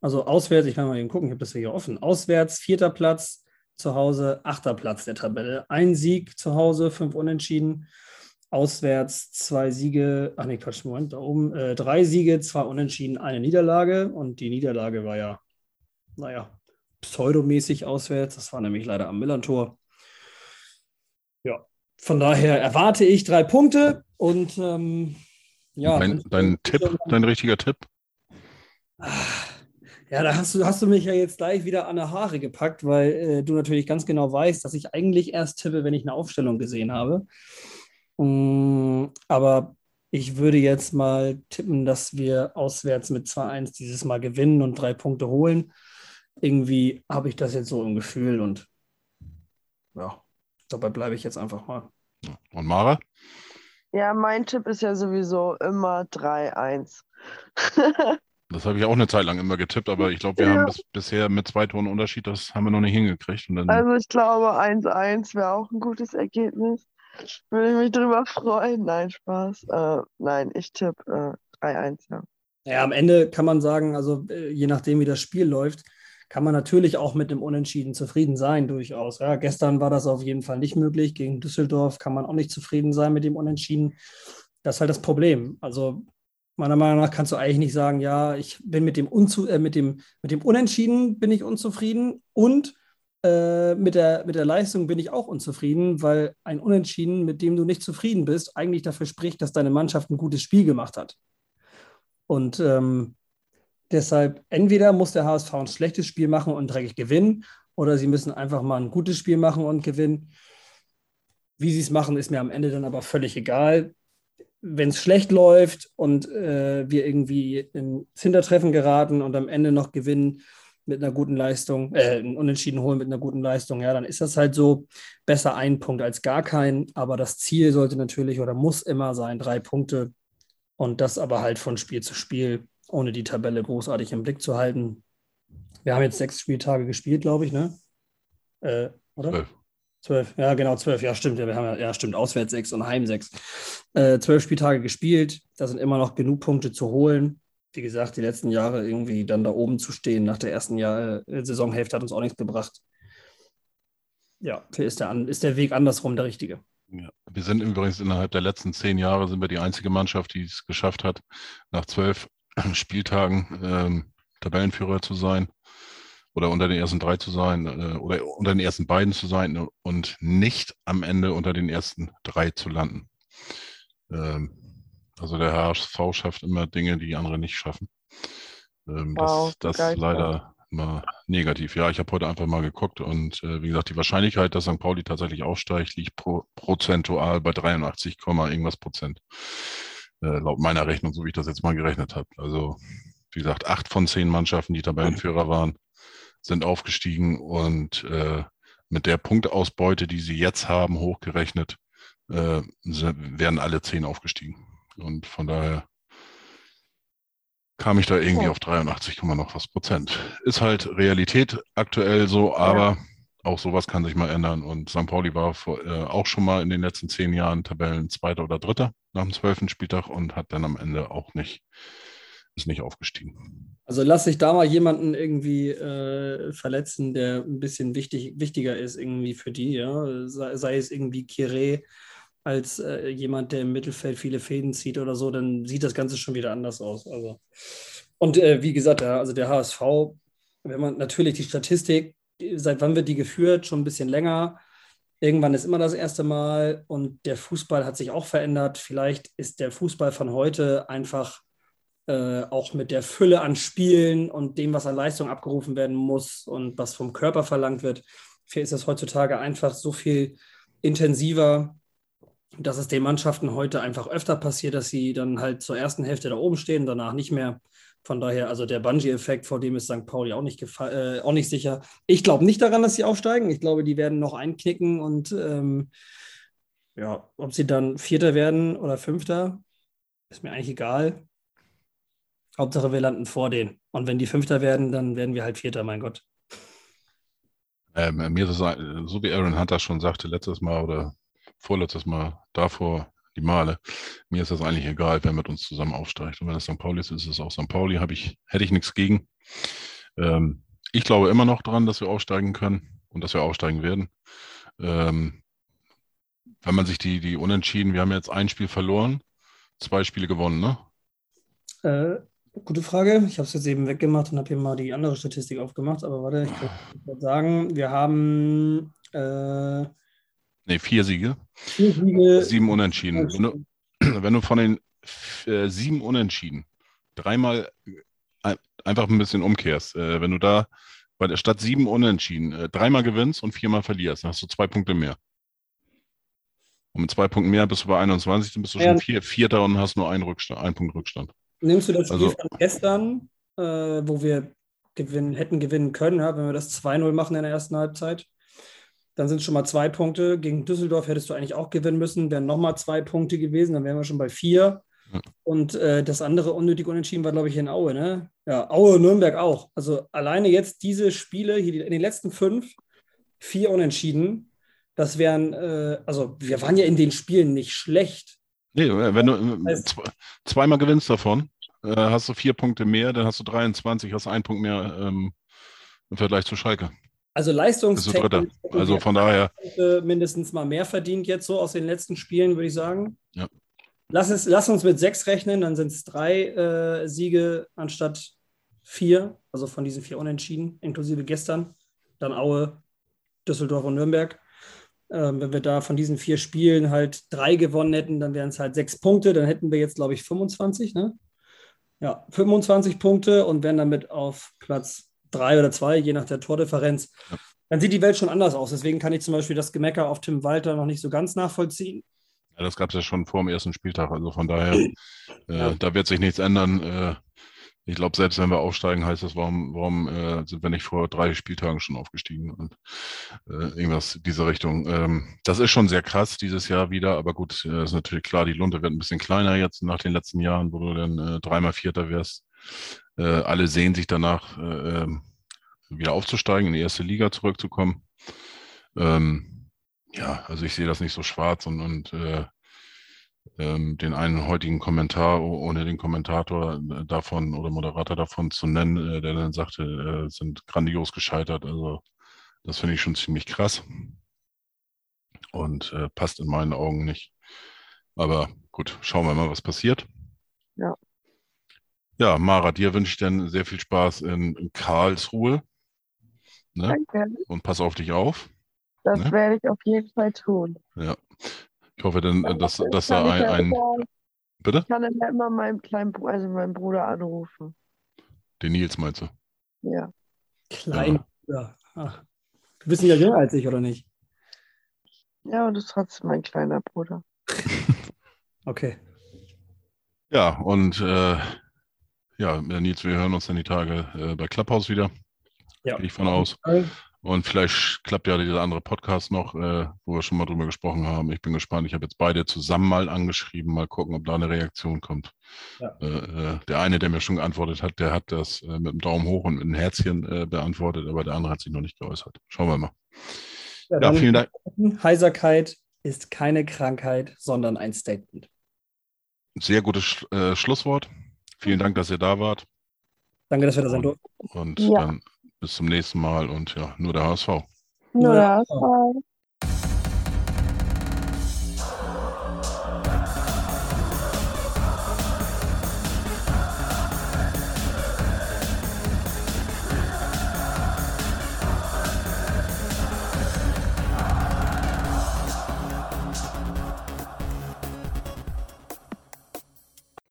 [SPEAKER 5] also auswärts, ich kann mal eben gucken, ich habe das hier offen. Auswärts vierter Platz, zu Hause achter Platz der Tabelle. Ein Sieg zu Hause, fünf Unentschieden. Auswärts zwei Siege, ach nee, Quatsch, Moment, da oben, äh, drei Siege, zwei Unentschieden, eine Niederlage. Und die Niederlage war ja, naja, pseudomäßig auswärts. Das war nämlich leider am Millantor. Ja, von daher erwarte ich drei Punkte und ähm, ja.
[SPEAKER 3] dein, dein Tipp, dein richtiger Tipp?
[SPEAKER 5] Ja, da hast du, hast du mich ja jetzt gleich wieder an der Haare gepackt, weil äh, du natürlich ganz genau weißt, dass ich eigentlich erst tippe, wenn ich eine Aufstellung gesehen habe. Mm, aber ich würde jetzt mal tippen, dass wir auswärts mit 2-1 dieses Mal gewinnen und drei Punkte holen. Irgendwie habe ich das jetzt so im Gefühl und ja, dabei bleibe ich jetzt einfach mal.
[SPEAKER 3] Und Mara?
[SPEAKER 4] Ja, mein Tipp ist ja sowieso immer 3-1.
[SPEAKER 3] Das habe ich auch eine Zeit lang immer getippt, aber ich glaube, wir
[SPEAKER 4] Ja.
[SPEAKER 3] haben bis, bisher mit zwei Toren Unterschied, das haben wir noch nicht hingekriegt. Und dann,
[SPEAKER 4] Also ich glaube, 1-1 wäre auch ein gutes Ergebnis. Würde ich mich drüber freuen. Nein, Spaß. Äh, nein, ich tippe äh, 3-1, ja.
[SPEAKER 5] Ja, am Ende kann man sagen, also äh, je nachdem, wie das Spiel läuft, kann man natürlich auch mit dem Unentschieden zufrieden sein, durchaus. Ja, gestern war das auf jeden Fall nicht möglich. Gegen Düsseldorf kann man auch nicht zufrieden sein mit dem Unentschieden. Das ist halt das Problem. Also meiner Meinung nach kannst du eigentlich nicht sagen, ja, ich bin mit dem, Unzu äh, mit dem, mit dem Unentschieden bin ich unzufrieden und äh, mit, der, mit der Leistung bin ich auch unzufrieden, weil ein Unentschieden, mit dem du nicht zufrieden bist, eigentlich dafür spricht, dass deine Mannschaft ein gutes Spiel gemacht hat. Und ähm, deshalb, entweder muss der HSV ein schlechtes Spiel machen und dreckig gewinnen, oder sie müssen einfach mal ein gutes Spiel machen und gewinnen. Wie sie es machen, ist mir am Ende dann aber völlig egal. Wenn es schlecht läuft und äh, wir irgendwie ins Hintertreffen geraten und am Ende noch gewinnen mit einer guten Leistung, äh, Unentschieden holen mit einer guten Leistung, ja, dann ist das halt so besser ein Punkt als gar kein. Aber das Ziel sollte natürlich oder muss immer sein, drei Punkte. Und das aber halt von Spiel zu Spiel, ohne die Tabelle großartig im Blick zu halten. Wir haben jetzt sechs Spieltage gespielt, glaube ich, ne? Äh, oder?
[SPEAKER 3] Zwölf,
[SPEAKER 5] ja, genau, zwölf, ja, stimmt. Ja, wir haben ja, ja, stimmt, auswärts sechs und heim sechs. Äh, zwölf Spieltage gespielt, da sind immer noch genug Punkte zu holen. Wie gesagt, die letzten Jahre irgendwie dann da oben zu stehen nach der ersten Jahr, äh, Saisonhälfte hat uns auch nichts gebracht. Ja, ist der, ist der Weg andersrum der richtige.
[SPEAKER 3] Ja. Wir sind übrigens innerhalb der letzten zehn Jahre sind wir die einzige Mannschaft, die es geschafft hat, nach zwölf Spieltagen ähm, Tabellenführer zu sein oder unter den ersten drei zu sein äh, oder unter den ersten beiden zu sein und nicht am Ende unter den ersten drei zu landen. Ähm, also der HSV schafft immer Dinge, die andere nicht schaffen. Ähm,
[SPEAKER 4] Wow,
[SPEAKER 3] das ist leider immer negativ. Ja, ich habe heute einfach mal geguckt und äh, wie gesagt, die Wahrscheinlichkeit, dass St. Pauli tatsächlich aufsteigt, liegt pro, prozentual bei 83, irgendwas Prozent. Äh, laut meiner Rechnung, so wie ich das jetzt mal gerechnet habe. Also, wie gesagt, acht von zehn Mannschaften, die Tabellenführer waren, sind aufgestiegen und äh, mit der Punktausbeute, die sie jetzt haben, hochgerechnet, äh, werden alle zehn aufgestiegen. Und von daher kam ich da irgendwie ja. auf 83, noch was Prozent. Ist halt Realität aktuell so, aber ja. auch sowas kann sich mal ändern. Und St. Pauli war vor, äh, auch schon mal in den letzten zehn Jahren Tabellen Zweiter oder Dritter nach dem zwölften Spieltag und hat dann am Ende auch nicht, ist nicht aufgestiegen.
[SPEAKER 5] Also lass sich da mal jemanden irgendwie äh, verletzen, der ein bisschen wichtig, wichtiger ist irgendwie für die, ja. Sei, sei es irgendwie Kire als äh, jemand, der im Mittelfeld viele Fäden zieht oder so, dann sieht das Ganze schon wieder anders aus. Also. Und äh, wie gesagt, ja, also der HSV, wenn man natürlich die Statistik, seit wann wird die geführt? Schon ein bisschen länger. Irgendwann ist immer das erste Mal und der Fußball hat sich auch verändert. Vielleicht ist der Fußball von heute einfach äh, auch mit der Fülle an Spielen und dem, was an Leistung abgerufen werden muss und was vom Körper verlangt wird, ist das heutzutage einfach so viel intensiver dass es den Mannschaften heute einfach öfter passiert, dass sie dann halt zur ersten Hälfte da oben stehen, danach nicht mehr. Von daher, also der Bungee-Effekt, vor dem ist St. Pauli auch nicht, äh, auch nicht sicher. Ich glaube nicht daran, dass sie aufsteigen. Ich glaube, die werden noch einknicken und ähm, ja, ob sie dann Vierter werden oder Fünfter, ist mir eigentlich egal. Hauptsache, wir landen vor denen. Und wenn die Fünfter werden, dann werden wir halt Vierter, mein Gott.
[SPEAKER 3] Ähm, mir ist es, so wie Aaron Hunter schon sagte letztes Mal oder vorletztes Mal, davor die Male. Mir ist das eigentlich egal, wer mit uns zusammen aufsteigt. Und wenn es St. Pauli ist, ist es auch St. Pauli. Ich, hätte ich nichts gegen. Ähm, ich glaube immer noch daran, dass wir aufsteigen können und dass wir aufsteigen werden. Ähm, wenn man sich die, die Unentschieden, wir haben jetzt ein Spiel verloren, zwei Spiele gewonnen, ne?
[SPEAKER 5] Äh, gute Frage. Ich habe es jetzt eben weggemacht und habe hier mal die andere Statistik aufgemacht. Aber warte, ich würde sagen, wir haben äh,
[SPEAKER 3] Nee, vier Siege. Vier Siege. Sieben Unentschieden. Wenn du, wenn du von den äh, sieben Unentschieden dreimal äh, einfach ein bisschen umkehrst, äh, wenn du da bei der Stadt sieben Unentschieden äh, dreimal gewinnst und viermal verlierst, dann hast du zwei Punkte mehr. Und mit zwei Punkten mehr bist du bei 21, dann bist du ja. schon vier, Vierter und hast nur einen, Rückstand, einen Punkt Rückstand.
[SPEAKER 5] Nimmst du das Spiel also, von gestern, äh, wo wir gewinnen, hätten gewinnen können, ja, wenn wir das 2-0 machen in der ersten Halbzeit? Dann sind es schon mal zwei Punkte. Gegen Düsseldorf hättest du eigentlich auch gewinnen müssen. Wären nochmal zwei Punkte gewesen, dann wären wir schon bei vier. Ja. Und äh, das andere unnötig unentschieden war, glaube ich, in Aue. Ne? Ja, Aue und Nürnberg auch. Also alleine jetzt diese Spiele, hier in den letzten fünf, vier Unentschieden. Das wären, äh, also wir waren ja in den Spielen nicht schlecht.
[SPEAKER 3] Nee, wenn du äh, heißt, zweimal gewinnst davon, äh, hast du vier Punkte mehr, dann hast du 23, hast einen Punkt mehr ähm, im Vergleich zu Schalke.
[SPEAKER 5] Also leistungstechnisch.
[SPEAKER 3] Also von daher.
[SPEAKER 5] Mindestens mal mehr verdient jetzt so aus den letzten Spielen, würde ich sagen. Ja. Lass, es, lass uns mit sechs rechnen, dann sind es drei äh, Siege anstatt vier, also von diesen vier Unentschieden, inklusive gestern. Dann Aue, Düsseldorf und Nürnberg. Ähm, wenn wir da von diesen vier Spielen halt drei gewonnen hätten, dann wären es halt sechs Punkte. Dann hätten wir jetzt, glaube ich, 25, ne? Ja, 25 Punkte und wären damit auf Platz drei oder zwei, je nach der Tordifferenz, ja. dann sieht die Welt schon anders aus. Deswegen kann ich zum Beispiel das Gemecker auf Tim Walter noch nicht so ganz nachvollziehen.
[SPEAKER 3] Ja, das gab es ja schon vor dem ersten Spieltag. Also von daher, äh, ja. da wird sich nichts ändern. Äh, ich glaube, selbst wenn wir aufsteigen, heißt das, warum, warum äh, sind wir nicht vor drei Spieltagen schon aufgestiegen und äh, irgendwas diese Richtung. Ähm, das ist schon sehr krass dieses Jahr wieder, aber gut, äh, ist natürlich klar, die Lunte wird ein bisschen kleiner jetzt nach den letzten Jahren, wo du dann äh, dreimal Vierter wärst. Äh, alle sehen sich danach, äh, ähm, wieder aufzusteigen, in die erste Liga zurückzukommen. Ähm, ja, also ich sehe das nicht so schwarz und, und äh, ähm, den einen heutigen Kommentar, ohne den Kommentator äh, davon oder Moderator davon zu nennen, äh, der dann sagte, äh, sind grandios gescheitert. Also das finde ich schon ziemlich krass und äh, passt in meinen Augen nicht. Aber gut, schauen wir mal, was passiert.
[SPEAKER 4] Ja.
[SPEAKER 3] Ja, Mara, dir wünsche ich dann sehr viel Spaß in, in Karlsruhe.
[SPEAKER 4] Ne? Danke.
[SPEAKER 3] Und pass auf dich auf.
[SPEAKER 4] Das ne? werde ich auf jeden Fall tun.
[SPEAKER 3] Ja. Ich hoffe dann, dass, dass da ein, ein immer, Bitte?
[SPEAKER 4] Ich kann dann immer meinen kleinen also meinen Bruder anrufen.
[SPEAKER 3] Den Nils meinst du?
[SPEAKER 4] Ja.
[SPEAKER 5] Klein. Ja. Ach, du bist ja jünger als ich, oder nicht?
[SPEAKER 4] Ja, und du bist trotzdem mein kleiner Bruder.
[SPEAKER 5] Okay.
[SPEAKER 3] Ja, und äh, ja, Nils, wir hören uns dann die Tage äh, bei Clubhouse wieder.
[SPEAKER 5] Ja.
[SPEAKER 3] Gehe ich von aus. Und vielleicht klappt ja dieser andere Podcast noch, äh, wo wir schon mal drüber gesprochen haben. Ich bin gespannt. Ich habe jetzt beide zusammen mal angeschrieben. Mal gucken, ob da eine Reaktion kommt.
[SPEAKER 5] Ja.
[SPEAKER 3] Äh, äh, der eine, der mir schon geantwortet hat, der hat das äh, mit einem Daumen hoch und mit einem Herzchen äh, beantwortet, aber der andere hat sich noch nicht geäußert. Schauen wir mal. Ja,
[SPEAKER 5] dann-
[SPEAKER 3] vielen Dank.
[SPEAKER 5] Heiserkeit ist keine Krankheit, sondern ein Statement.
[SPEAKER 3] Sehr gutes Sch äh, Schlusswort. Vielen Dank, dass ihr da wart.
[SPEAKER 5] Danke, dass wir da sein durften.
[SPEAKER 3] Und
[SPEAKER 4] Ja.
[SPEAKER 3] dann bis zum nächsten Mal und ja, nur der HSV.
[SPEAKER 4] Nur
[SPEAKER 5] Ja.
[SPEAKER 4] das.